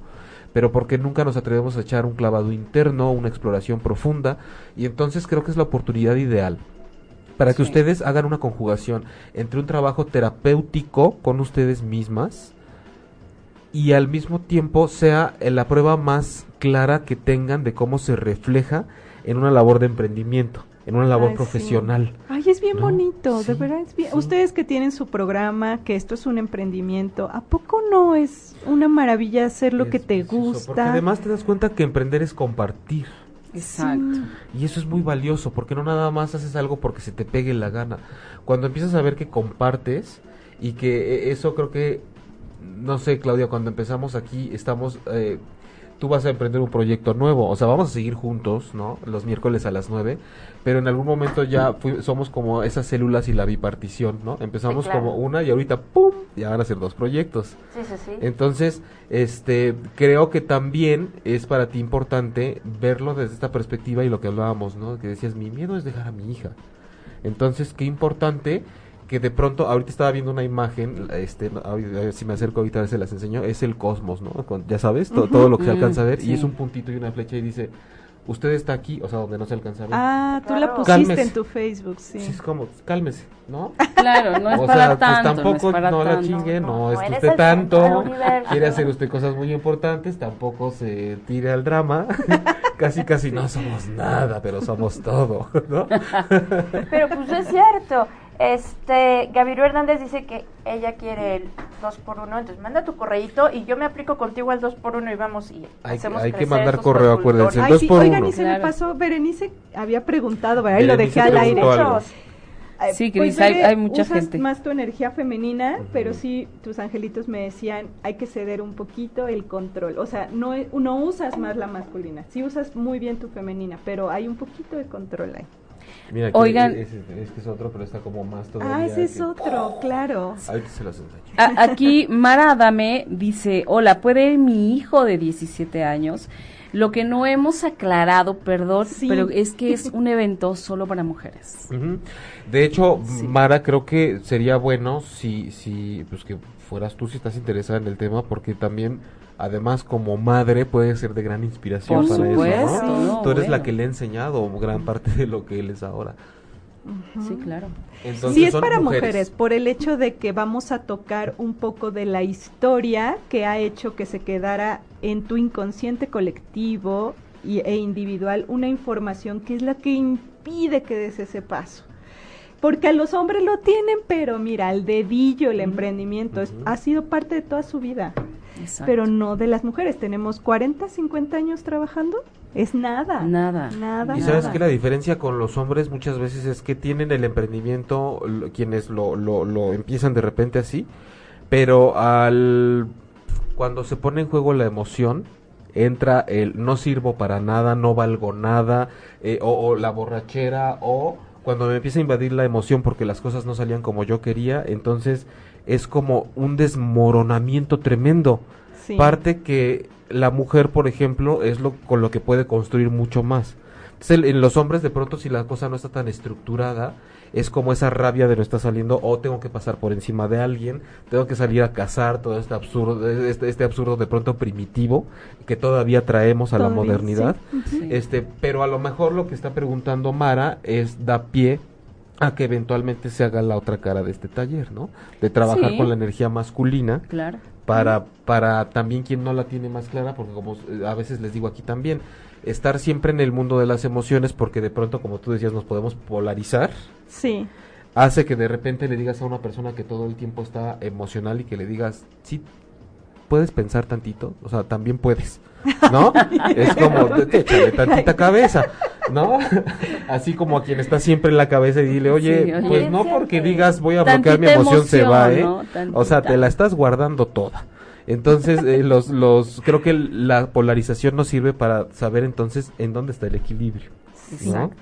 Pero porque nunca nos atrevemos a echar un clavado interno, una exploración profunda, y entonces creo que es la oportunidad ideal para que Sí. ustedes hagan una conjugación entre un trabajo terapéutico con ustedes mismas y al mismo tiempo sea eh, la prueba más clara que tengan de cómo se refleja en una labor de emprendimiento, en una labor Ay, sí. profesional. Ay, es bien ¿No? bonito, de verdad es bien. sí. Ustedes que tienen su programa, que esto es un emprendimiento, ¿a poco no es una maravilla hacer lo Es que te precioso, Porque gusta? además te das cuenta que emprender es compartir. Exacto. Y eso es muy valioso, porque no nada más haces algo porque se te pegue la gana. Cuando empiezas a ver que compartes y que eh, eso creo que, no sé, Claudia, cuando empezamos aquí estamos, eh, tú vas a emprender un proyecto nuevo, o sea, vamos a seguir juntos, ¿no? Los miércoles a las 9, pero en algún momento ya fui- somos como esas células y la bipartición, ¿no? Empezamos claro. como una y ahorita, ¡pum!, ya van a ser dos proyectos. Sí, sí, sí. Entonces, este, creo que también es para ti importante verlo desde esta perspectiva y lo que hablábamos, ¿no? Que decías, mi miedo es dejar a mi hija. Entonces, qué importante que de pronto, ahorita estaba viendo una imagen, este, a ver, a ver si me acerco ahorita se las enseño, es el cosmos, ¿no? Con- ya sabes, to- todo lo que se alcanza a ver, sí. y es un puntito y una flecha y dice, usted está aquí, o sea, donde no se alcanza a ver. Ah, tú la pusiste Cálmese. en tu Facebook, sí. Sí, es como, cálmese, ¿no? Claro, no es o para sea, tanto, pues tampoco no es para no la chingue, no, No, es que usted tanto quiere hacer usted cosas muy importantes, tampoco se tire al drama, casi casi no somos nada, pero somos todo, ¿no? Pero pues es cierto. Este, Gabriel Hernández dice que ella quiere el 2 por 1 entonces manda tu correíto y yo me aplico contigo al 2 por 1 y vamos y Hay- hacemos hay que mandar correo, acuérdense. Ay, dos sí, por oigan, uno. y se me Claro. pasó, Berenice había preguntado, ¿verdad? Y lo dejé al aire. Ay, Sí, pues, Cris, hay- Bere, hay mucha usas gente. más tu energía femenina, Ujú. pero sí tus angelitos me decían, hay que ceder un poquito el control. O sea, no, no usas más la masculina, sí usas muy bien tu femenina, pero hay un poquito de control ahí. Mira, aquí Oigan. es, es que es otro, pero está como más todavía. Ah, ese es que- otro, claro. Ahorita se los enseño. A- aquí Mara Adame dice, hola, ¿puede ir mi hijo de 17 años? Lo que no hemos aclarado, perdón, Sí. pero es que es un evento solo para mujeres. Ujú. De hecho, Sí. Mara, creo que sería bueno si, si, pues que fueras tú si estás interesada en el tema, porque también, además, como madre, puede ser de gran inspiración Por para supuesto, eso, ¿no? no, Tú eres la que le ha enseñado gran parte de lo que él es ahora. Sí, claro. Entonces, sí es para mujeres. por el hecho de que vamos a tocar un poco de la historia que ha hecho que se quedara en tu inconsciente colectivo y, e individual una información que es la que impide que des ese paso. Porque a los hombres lo tienen, pero mira, al dedillo el emprendimiento es- ha sido parte de toda su vida, Exacto. pero no de las mujeres. Tenemos 40, 50 años trabajando, es nada. Nada. Nada. Y sabes Nada. que la diferencia con los hombres muchas veces es que tienen el emprendimiento, lo- quienes lo, lo, lo empiezan de repente así, pero al cuando se pone en juego la emoción, entra el no sirvo para nada, no valgo nada, eh, o, o la borrachera, o cuando me empieza a invadir la emoción porque las cosas no salían como yo quería, entonces es como un desmoronamiento tremendo Sí. parte que la mujer, por ejemplo, es lo con lo que puede construir mucho más. Entonces, en los hombres, de pronto, si la cosa no está tan estructurada, es como esa rabia de no está saliendo, o tengo que pasar por encima de alguien, tengo que salir a cazar todo este absurdo, este, este absurdo de pronto primitivo que todavía traemos a la modernidad. Sí. Este, pero a lo mejor lo que está preguntando Mara es da pie a que eventualmente se haga la otra cara de este taller, ¿no? De trabajar Sí. con la energía masculina Claro. para, para también quien no la tiene más clara, porque como eh, a veces les digo aquí también, estar siempre en el mundo de las emociones, porque de pronto, como tú decías, nos podemos polarizar, Sí. hace que de repente le digas a una persona que todo el tiempo está emocional y que le digas, sí, puedes pensar tantito, o sea, también puedes, ¿no? es como, échale tantita cabeza, ¿no? Así como a quien está siempre en la cabeza y dile, oye, Sí, oye. pues no porque digas voy a bloquear mi emoción, se va, ¿eh? ¿no? O sea, te la estás guardando toda. Entonces, eh, los, los, creo que la polarización nos sirve para saber entonces en dónde está el equilibrio. ¿no?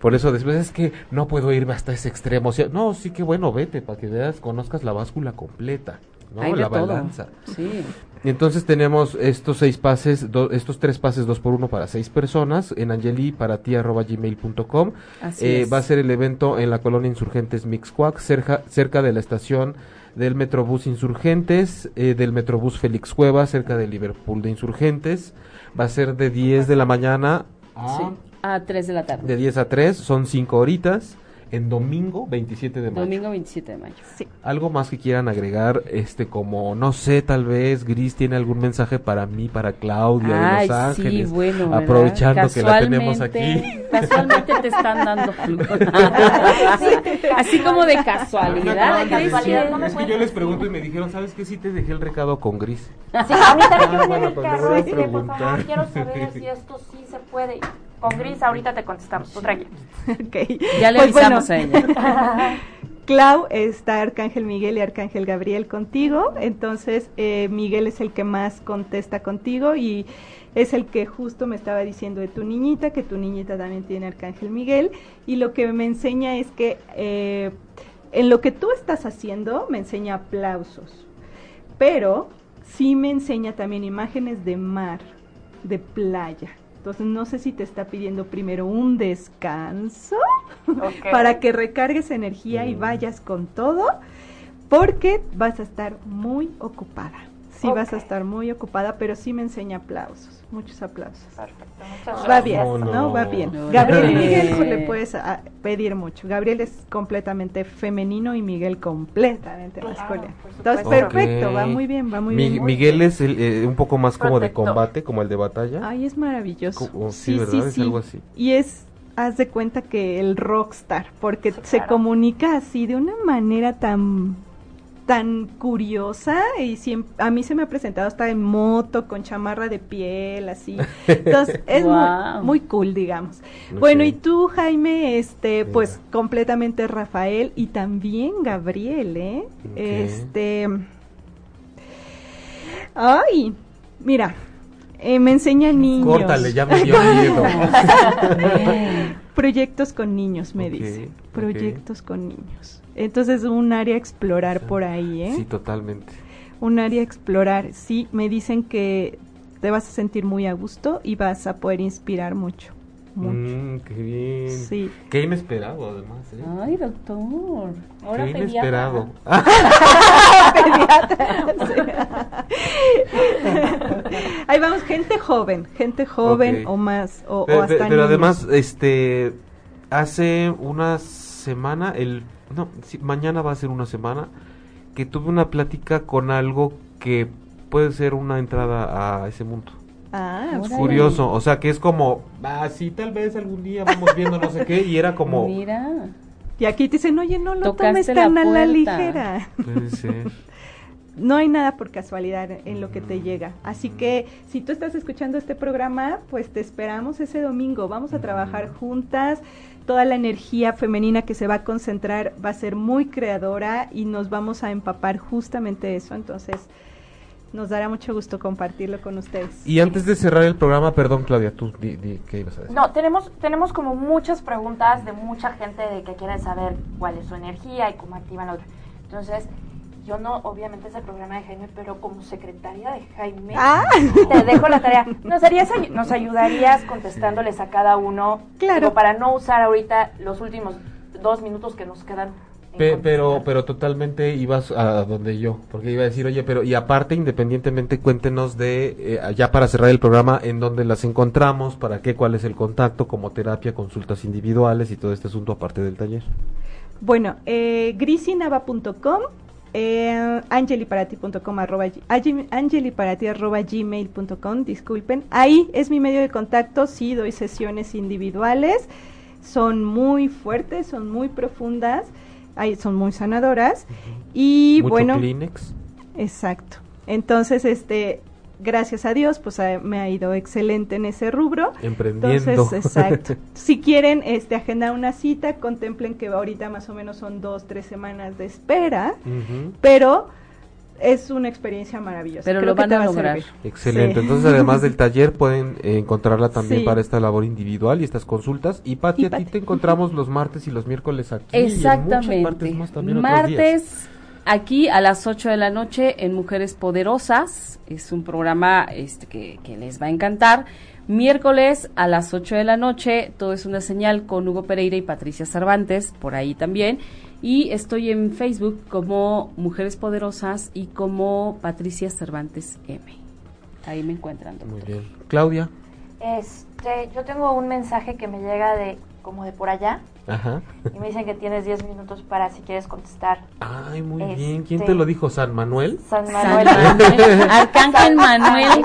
Por eso después es que no puedo irme hasta ese extremo. O sea, no, sí que bueno, vete para que veas, conozcas la báscula completa, ¿no? Hay la balanza. Sí. Y Entonces tenemos estos seis pases, do- estos tres pases dos por uno para seis personas en angeliparati@gmail.com. Así Eh, es. va a ser el evento en la colonia Insurgentes Mixcuac, cerca, cerca de la estación del Metrobús Insurgentes, eh, del Metrobús Félix Cueva, cerca de Liverpool de Insurgentes. Va a ser de 10 de la mañana a, Sí. A 3 de la tarde. de 10 a 3, son 5 horitas, en domingo 27 de mayo. Domingo 27 de mayo. Sí. Algo más que quieran agregar, este como, no sé, tal vez Gris tiene algún mensaje para mí, para Claudia de Ay, Los Ángeles. sí, bueno, aprovechando que la tenemos aquí. Casualmente- te están dando. Así como de casualidad. de casualidad, no me es que yo les pregunto y me dijeron, ¿sabes qué? Sí te dejé el recado con Gris. Sí, a mí también Ah, me bueno, el pues por favor, quiero saber si esto sí se puede. Con Gris ahorita te contestamos, tú tranquila. Ok. Ya le Pues bueno, avisamos a ella. Clau, está Arcángel Miguel y Arcángel Gabriel contigo, entonces eh, Miguel es el que más contesta contigo y es el que justo me estaba diciendo de tu niñita, que tu niñita también tiene Arcángel Miguel y lo que me enseña es que eh, en lo que tú estás haciendo me enseña aplausos, pero sí me enseña también imágenes de mar, de playa. Entonces no sé si te está pidiendo primero un descanso para que recargues energía y Mm. vayas con todo, porque vas a estar muy ocupada. Sí vas a estar muy ocupada, pero sí me enseña aplausos, muchos aplausos. Perfecto, muchas Va gracias. bien, Vámonos. ¿no? Va bien. No, Gabriel y no. Miguel pues, le puedes ah, pedir mucho. Gabriel es completamente femenino y Miguel completamente Claro, masculino. Entonces, perfecto, va muy bien, va muy Mi- bien. Miguel es el, eh, un poco más como de combate, como el de batalla. Ay, es maravilloso. Co- sí, ¿verdad? Es algo así. Y es, haz de cuenta que el rockstar, porque Sí, se claro. comunica así de una manera tan tan curiosa y siem- a mí se me ha presentado hasta en moto con chamarra de piel así. Entonces es muy, muy cool digamos. Bueno y tú Jaime este pues completamente Rafael y también Gabriel eh este ay mira eh, me enseña niños. Córtale, ya me dio miedo. Proyectos con niños, me Ok, dice. Proyectos con niños. Entonces, un área a explorar por ahí, ¿eh? Sí, totalmente. Un área a explorar. Sí, me dicen que te vas a sentir muy a gusto y vas a poder inspirar mucho. Mucho. Mm, qué bien. Sí. Qué inesperado, además. ¿eh? Ay, doctor. Ahora qué inesperado. Ahí vamos, gente joven, gente joven o más, o, o Pe- pe- hasta pero niños. además, este, hace una semana, el, no, sí, mañana va a ser una semana, que tuve una plática con algo que puede ser una entrada a ese mundo. Ah. Curioso, o sea, que es como, ah, sí, tal vez algún día vamos viendo no sé qué, y era como, Mira. y aquí te dicen, oye, no lo Tocaste tomes la tan a la ligera. puede ser. No hay nada por casualidad en lo que te llega. Así que si tú estás escuchando este programa, pues te esperamos ese domingo. Vamos a trabajar juntas. Toda la energía femenina que se va a concentrar va a ser muy creadora y nos vamos a empapar justamente eso. Entonces, nos dará mucho gusto compartirlo con ustedes. Y antes de cerrar el programa, perdón, Claudia, tú, di, di, ¿qué ibas a decir? No, tenemos, tenemos como muchas preguntas de mucha gente de que quiere saber cuál es su energía y cómo activan la otra. Entonces, yo no, obviamente es el programa de Jaime, pero como secretaria de Jaime, Ah, te dejo la tarea. ¿Nos, harías, ay- ¿Nos ayudarías contestándoles a cada uno? Claro. Para no usar ahorita los últimos dos minutos que nos quedan. Pe- pero, pero totalmente ibas a donde yo, porque iba a decir, oye, pero y aparte, independientemente, cuéntenos de, eh, ya para cerrar el programa, en dónde las encontramos, para qué, cuál es el contacto, como terapia, consultas individuales y todo este asunto aparte del taller. Bueno, eh, grisinava.com, eh, angeliparati.com, arroba, angeliparati arroba gmail.com, disculpen. Ahí es mi medio de contacto, sí doy sesiones individuales, son muy fuertes, son muy profundas, ahí son muy sanadoras. Y Mucho bueno, Kleenex. exacto. Entonces, este, gracias a Dios, pues a- me ha ido excelente en ese rubro. Emprendiendo. Entonces, exacto. si quieren este, agendar una cita, contemplen que ahorita más o menos son dos, tres semanas de espera, pero es una experiencia maravillosa. Pero Creo lo que van te a va lograr. Excelente. Sí. Entonces, además del taller, pueden eh, encontrarla también Sí. para esta labor individual y estas consultas. Y Pati, Y a ti te encontramos los martes y los miércoles aquí. y en muchas Exactamente. partes más también otros días. Aquí a las 8 de la noche en Mujeres Poderosas. Es un programa este, que, que les va a encantar. Miércoles a las 8 de la noche, todo es una señal con Hugo Pereira y Patricia Cervantes, por ahí también. Y estoy en Facebook como Mujeres Poderosas y como Patricia Cervantes M. Ahí me encuentran. Muy bien. Claudia. Este, yo tengo un mensaje que me llega de como de por allá Ajá. y me dicen que tienes 10 minutos para si quieres contestar. Ay, muy Este- bien. ¿Quién te lo dijo? ¿San Manuel? San San Manuel. Manuel. Arcángel Manuel.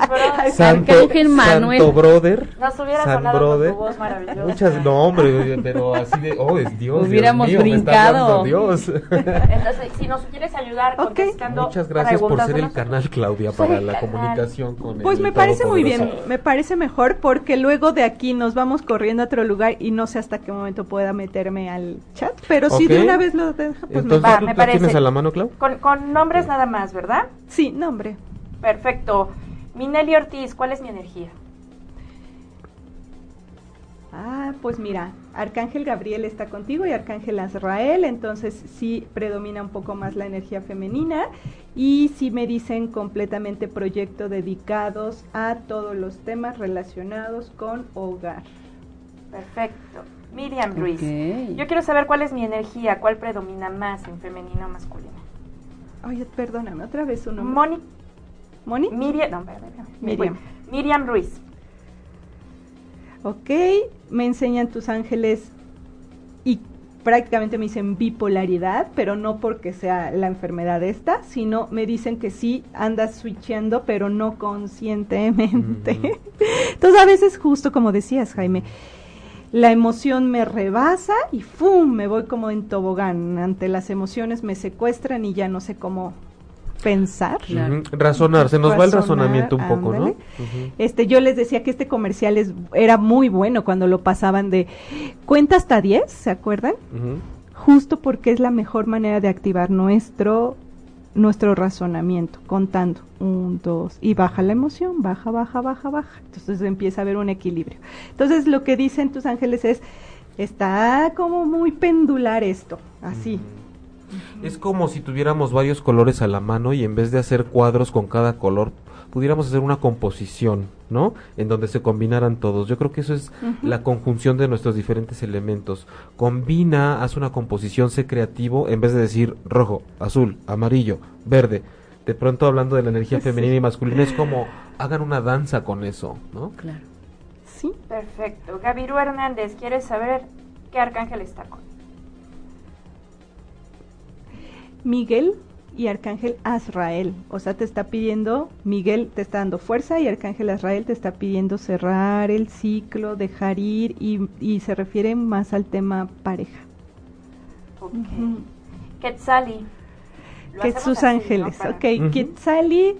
Arcángel Manuel. Santo Brother. Nos hubiera San sonado Brother. con tu voz maravillosa. Muchas, no, hombre, pero así de, oh, es Dios. Dios Hubiéramos mío, me está brincado. Dios. Entonces, si nos quieres ayudar Ok. contestando Muchas gracias por ser el canal, Claudia, para la canal. comunicación con Pues el me parece muy bien, me parece mejor porque luego de aquí nos vamos corriendo a otro lugar y no sé hasta qué momento pueda meterme al chat, pero si de una vez lo deja, pues me Entonces, va. Va, ¿tú me parece. tienes a la mano, Clau? Con, con nombres nada más, ¿verdad? Sí, nombre. Perfecto. Minelli Ortiz, ¿cuál es mi energía? Ah, pues mira, Arcángel Gabriel está contigo y Arcángel Azrael, entonces sí predomina un poco más la energía femenina y sí me dicen completamente proyecto dedicados a todos los temas relacionados con hogar. Perfecto. Miriam Ruiz. Yo quiero saber cuál es mi energía, cuál predomina más en femenino o masculino. Oye, perdóname, otra vez su nombre. Moni, ¿Moni? Miriam, no. Miriam. Miriam Ruiz. Ok, me enseñan tus ángeles y prácticamente me dicen bipolaridad, pero no porque sea la enfermedad esta, sino me dicen que sí andas switchando, pero no conscientemente. Ujú. Entonces a veces justo como decías, Jaime, la emoción me rebasa y ¡fum! me voy como en tobogán. Ante las emociones me secuestran y ya no sé cómo pensar. Claro. Razonar, se nos va el razonamiento un poco, ¿no? Este, yo les decía que este comercial es, era muy bueno cuando lo pasaban de cuenta hasta 10, ¿se acuerdan? Justo porque es la mejor manera de activar nuestro nuestro razonamiento, contando un, dos, y baja la emoción, baja, baja, baja, baja. Entonces empieza a haber un equilibrio. Entonces lo que dicen tus ángeles es, está como muy pendular esto, así. Es como si tuviéramos varios colores a la mano y en vez de hacer cuadros con cada color, pudiéramos hacer una composición, ¿no? En donde se combinaran todos. Yo creo que eso es la conjunción de nuestros diferentes elementos. Combina, haz una composición, sé creativo, en vez de decir rojo, azul, amarillo, verde. De pronto hablando de la energía Sí. femenina y masculina, es como hagan una danza con eso, ¿no? Claro. Sí. Perfecto. Gaviru Hernández, ¿quieres saber qué arcángel está con? Miguel y Arcángel Azrael. O sea, te está pidiendo, Miguel te está dando fuerza y Arcángel Azrael te está pidiendo cerrar el ciclo, dejar ir y, y se refiere más al tema pareja. Ok. Ujú. Quetzali. Lo Que hacemos sus así, ¿no? ángeles, Para- ok. Quetzali,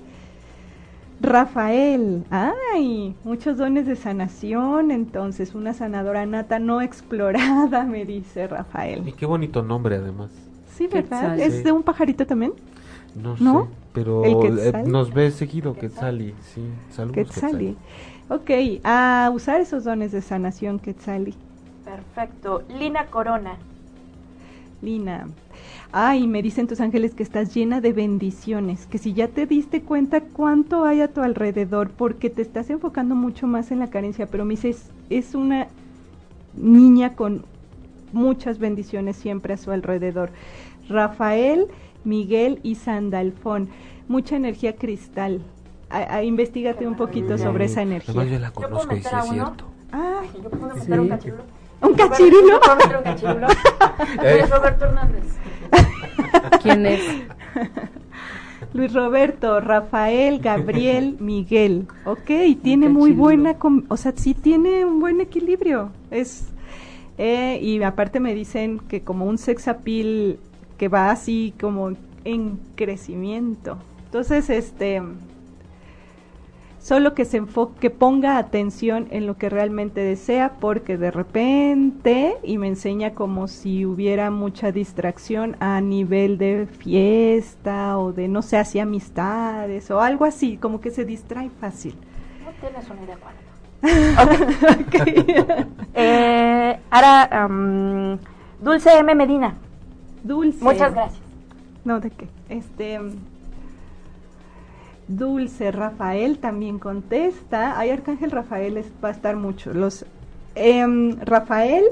Rafael. Ay, muchos dones de sanación. Entonces, una sanadora nata no explorada, me dice Y Rafael. qué bonito nombre además. Sí, ¿verdad? Quetzal. ¿Es de un pajarito también? No, ¿No? sé, pero ¿El eh, nos ve seguido Quetzali, sí. Saludos Quetzali. Ok, a usar esos dones de sanación, Quetzali. Perfecto. Lina Corona. Lina. Ay, me dicen tus ángeles que estás llena de bendiciones, que si ya te diste cuenta cuánto hay a tu alrededor, porque te estás enfocando mucho más en la carencia, pero me dices, es una niña con muchas bendiciones siempre a su alrededor. Rafael, Miguel y Sandalfón, mucha energía cristal. A, a- investígate un poquito sobre esa Además yo energía. la puedo conozco y sí es cierto. Ay, Yo puedo meter Sí. un cachirulo. ¿Un cachirulo? ¿yo puedo meter un cachirulo? Luis Roberto Hernández. ¿Quién es? Luis Roberto, Rafael, Gabriel, Miguel. Ok, tiene muy buena, o sea, sí tiene un buen equilibrio. Es eh, y aparte me dicen que como un sex appeal que va así como en crecimiento. Entonces, este, solo que se enfoque, que ponga atención en lo que realmente desea, porque de repente, y me enseña como si hubiera mucha distracción a nivel de fiesta o de, no sé, así amistades o algo así, como que se distrae fácil. No tienes una idea cuánto. Eh, ahora, Dulce M. Medina. Dulce. Muchas gracias. No, ¿de qué? Este. Dulce Rafael también contesta. Ay, Arcángel Rafael es- va a estar mucho. Los em, Rafael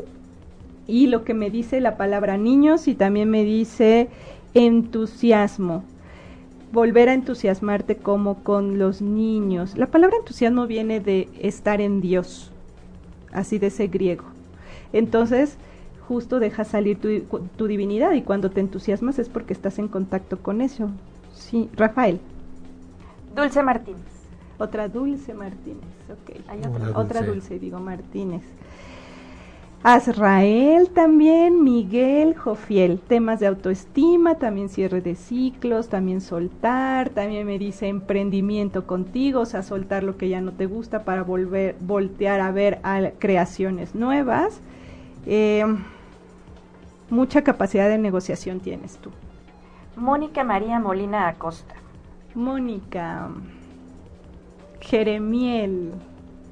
y lo que me dice la palabra niños y también me dice entusiasmo. Volver a entusiasmarte como con los niños. La palabra entusiasmo viene de estar en Dios, así de ese griego. Entonces, justo deja salir tu, tu divinidad y cuando te entusiasmas es porque estás en contacto con eso. Sí, Rafael. Dulce Martínez. Otra Dulce Martínez, ok. Hay Hola, otra. Otra Dulce. Dulce, digo Martínez. Azrael también, Miguel, Jofiel, temas de autoestima, también cierre de ciclos, también soltar, también me dice emprendimiento contigo, o sea, soltar lo que ya no te gusta para volver, voltear a ver a creaciones nuevas. Eh, mucha capacidad de negociación tienes tú. Mónica María Molina Acosta. Mónica, Jeremiel,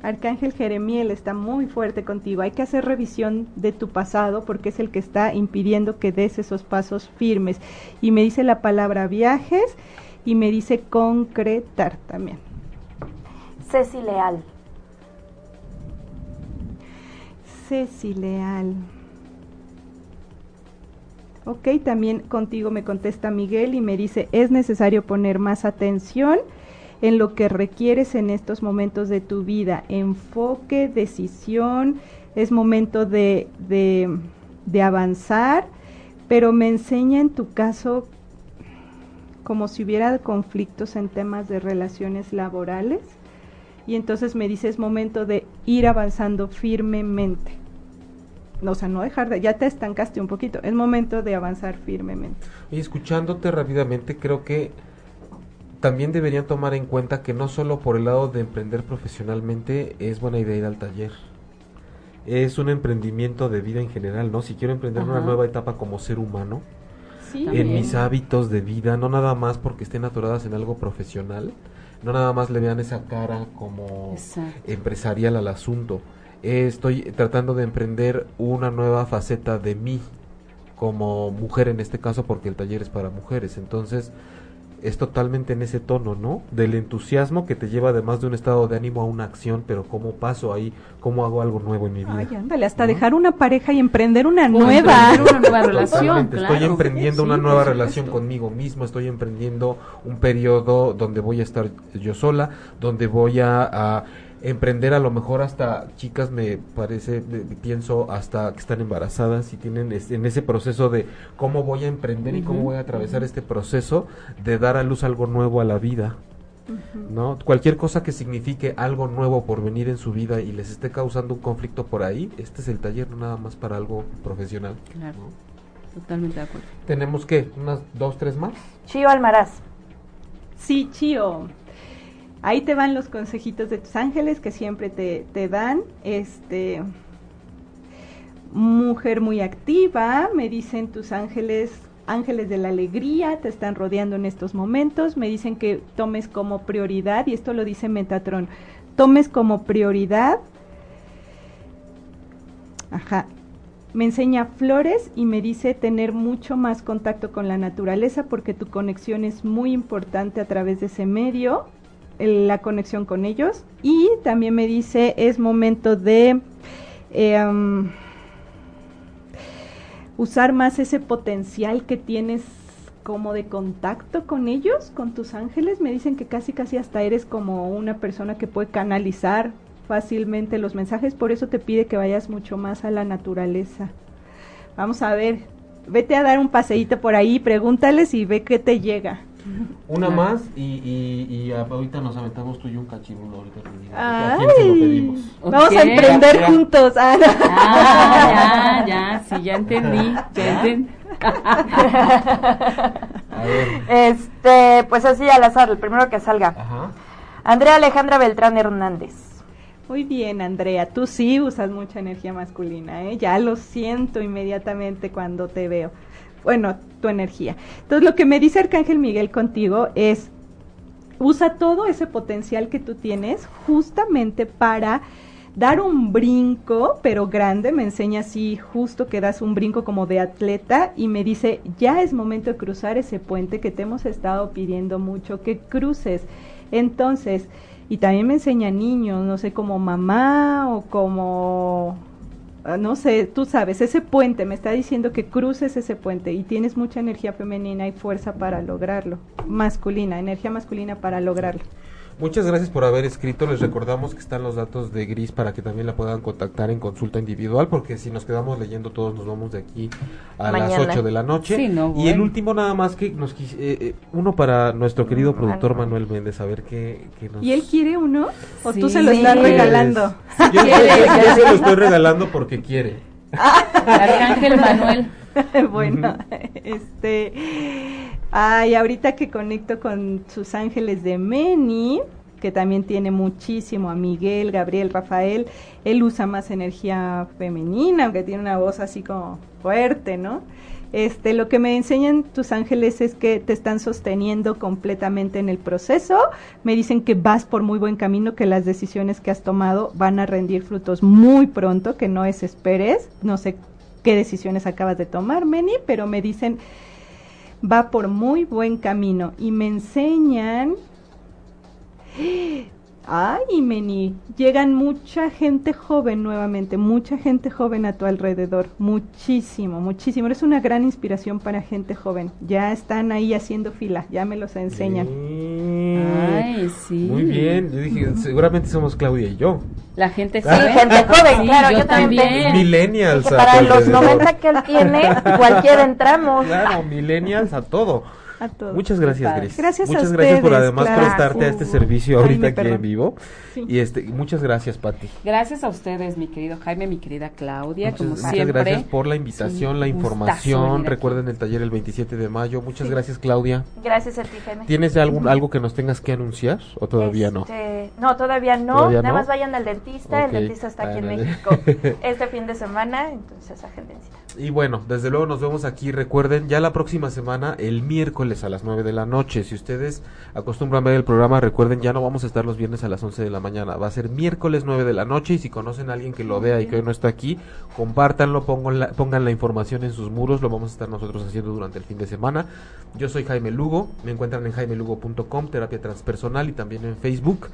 Arcángel Jeremiel está muy fuerte contigo. Hay que hacer revisión de tu pasado porque es el que está impidiendo que des esos pasos firmes. Y me dice la palabra viajes y me dice concretar también. Ceci Leal. Ceci Leal. Ok, también contigo me contesta Miguel y me dice, es necesario poner más atención en lo que requieres en estos momentos de tu vida. Enfoque, decisión, es momento de, de, avanzar, pero me enseña en tu caso como si hubiera conflictos en temas de relaciones laborales y entonces me dice es momento de ir avanzando firmemente. No, o sea, no dejar de, ya te estancaste un poquito, es momento de avanzar firmemente. Y escuchándote rápidamente, creo que también deberían tomar en cuenta que no solo por el lado de emprender profesionalmente es buena idea ir al taller. Es un emprendimiento de vida en general, ¿no? Si quiero emprender una nueva etapa como ser humano, Sí, También. en mis hábitos de vida, no nada más porque estén aturadas en algo profesional, no nada más le vean esa cara como Exacto. empresarial al asunto. Eh, estoy tratando de emprender una nueva faceta de mí como mujer en este caso porque el taller es para mujeres. Entonces es totalmente en ese tono, ¿no? Del entusiasmo que te lleva además de un estado de ánimo a una acción, pero cómo paso ahí, cómo hago algo nuevo en mi vida. Ay, ándale, hasta ¿no? dejar una pareja y emprender una O nueva. emprender una nueva relación, claro. Estoy emprendiendo Sí, una nueva supuesto. relación conmigo mismo, estoy emprendiendo un periodo donde voy a estar yo sola, donde voy a, a emprender a lo mejor hasta chicas me parece, pienso hasta que están embarazadas y tienen es- en ese proceso de cómo voy a emprender y cómo voy a atravesar este proceso de dar a luz algo nuevo a la vida. ¿no? Cualquier cosa que signifique algo nuevo por venir en su vida y les esté causando un conflicto por ahí, este es el taller, no nada más para algo profesional. Claro. ¿no? Totalmente de acuerdo. ¿Tenemos qué? ¿Unas dos, tres más? Chío Almaraz. Sí, Chío. Ahí te van los consejitos de tus ángeles que siempre te, te dan. Este mujer muy activa, me dicen tus ángeles, ángeles de la alegría, te están rodeando en estos momentos, me dicen que tomes como prioridad, y esto lo dice Metatron, tomes como prioridad, ajá, me enseña flores y me dice tener mucho más contacto con la naturaleza porque tu conexión es muy importante a través de ese medio, la conexión con ellos. Y también me dice es momento de um, usar más ese potencial que tienes como de contacto con ellos, con tus ángeles. Me dicen que casi casi hasta eres como una persona que puede canalizar fácilmente los mensajes, por eso te pide que vayas mucho más a la naturaleza. Vamos a ver, vete a dar un paseíto por ahí, pregúntales y ve qué te llega. Una Claro. más y, y, y ahorita nos aventamos tú y un cachirulo. Ahorita te digo. ¿A quién se lo pedimos? vamos a emprender Ya, juntos. Ah, no. Ah, ya, ya, sí, ya entendí. Ya entendí. A ver. Este, Este, pues así al azar, el primero que salga. Ajá. Andrea Alejandra Beltrán Hernández. Muy bien, Andrea, tú sí usas mucha energía masculina, ¿eh? Ya lo siento inmediatamente cuando te veo. Bueno, tu energía. Entonces, lo que me dice Arcángel Miguel contigo es, usa todo ese potencial que tú tienes justamente para dar un brinco, pero grande, me enseña así justo que das un brinco como de atleta y me dice, ya es momento de cruzar ese puente que te hemos estado pidiendo mucho, que cruces. Entonces, y también me enseña niños, no sé, como mamá o como, no sé, tú sabes, ese puente, me está diciendo que cruces ese puente y tienes mucha energía femenina y fuerza para lograrlo, masculina, energía masculina para lograrlo. Muchas gracias por haber escrito. Les recordamos que están los datos de Gris para que también la puedan contactar en consulta individual, porque si nos quedamos leyendo todos nos vamos de aquí a las Mañana. 8 de la noche. Sí, no, y el último nada más que nos eh, eh, uno para nuestro querido productor Manuel Méndez, a ver qué, qué nos... ¿Y él quiere uno? ¿O tú se lo estás Sí. regalando? Yo, yo- yo- yo se lo estoy regalando porque quiere. Arcángel Manuel. bueno, este, ay, ahorita que conecto con sus ángeles de Meni, que también tiene muchísimo a Miguel, Gabriel, Rafael, él usa más energía femenina, aunque tiene una voz así como fuerte, ¿no? Este, lo que me enseñan tus ángeles es que te están sosteniendo completamente en el proceso. Me dicen que vas por muy buen camino, que las decisiones que has tomado van a rendir frutos muy pronto, que no desesperes. No sé qué decisiones acabas de tomar, Meni, pero me dicen va por muy buen camino. Y me enseñan Ay, Meni, llegan mucha gente joven nuevamente, mucha gente joven a tu alrededor, muchísimo, muchísimo. Eres una gran inspiración para gente joven. Ya están ahí haciendo fila, ya me los enseñan. Ay, sí. Muy bien. Yo dije, seguramente somos Claudia y yo. La gente Sí, joven. gente joven, Sí, claro, yo, yo también. Millennials. A para los alrededor. 90 que él tiene, cualquiera entramos. Claro, millennials a todo. A todos. Muchas gracias. Gris. Gracias a muchas gracias por además claro. prestarte a este Uh, servicio ahorita Jaime, aquí en vivo. Sí. Y este, muchas gracias, Pati. Gracias a ustedes, mi querido Jaime, mi querida Claudia, Muchas, como muchas siempre. gracias por la invitación, Sí, la información. Recuerden el taller el 27 de mayo. Muchas gracias, Claudia. Gracias a ti, Jaime. ¿Tienes algún, algo que nos tengas que anunciar o todavía no? Este, No, todavía no. ¿Todavía Nada no? más vayan al dentista. Ok, El dentista está aquí en. México este fin de semana, entonces agendencita. Y bueno, desde luego nos vemos aquí. Recuerden, ya la próxima semana, el miércoles a las 9 de la noche. Si ustedes acostumbran ver el programa, recuerden, ya no vamos a estar los viernes a las 11 de la mañana. Va a ser miércoles 9 de la noche. Y si conocen a alguien que lo vea y que hoy no está aquí, compártanlo, pongan la, pongan la información en sus muros. Lo vamos a estar nosotros haciendo durante el fin de semana. Yo soy Jaime Lugo. Me encuentran en jaimelugo.com, terapia transpersonal y también en Facebook.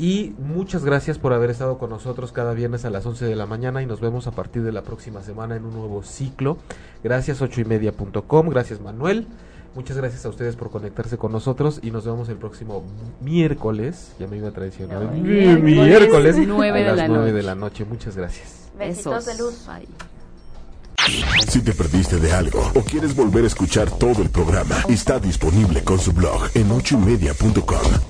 Y muchas gracias por haber estado con nosotros cada viernes a las 11 de la mañana y nos vemos a partir de la próxima semana en un nuevo ciclo. Gracias ochoymedia.com, gracias Manuel. Muchas gracias a ustedes por conectarse con nosotros y nos vemos el próximo miércoles. Ya me iba a traicionar. No, miércoles, miércoles, nueve a de las la 9 noche. de la noche. Muchas gracias. Besitos de Besos. luz. Bye. Si te perdiste de algo o quieres volver a escuchar todo el programa, está disponible con su blog en ochoymedia.com.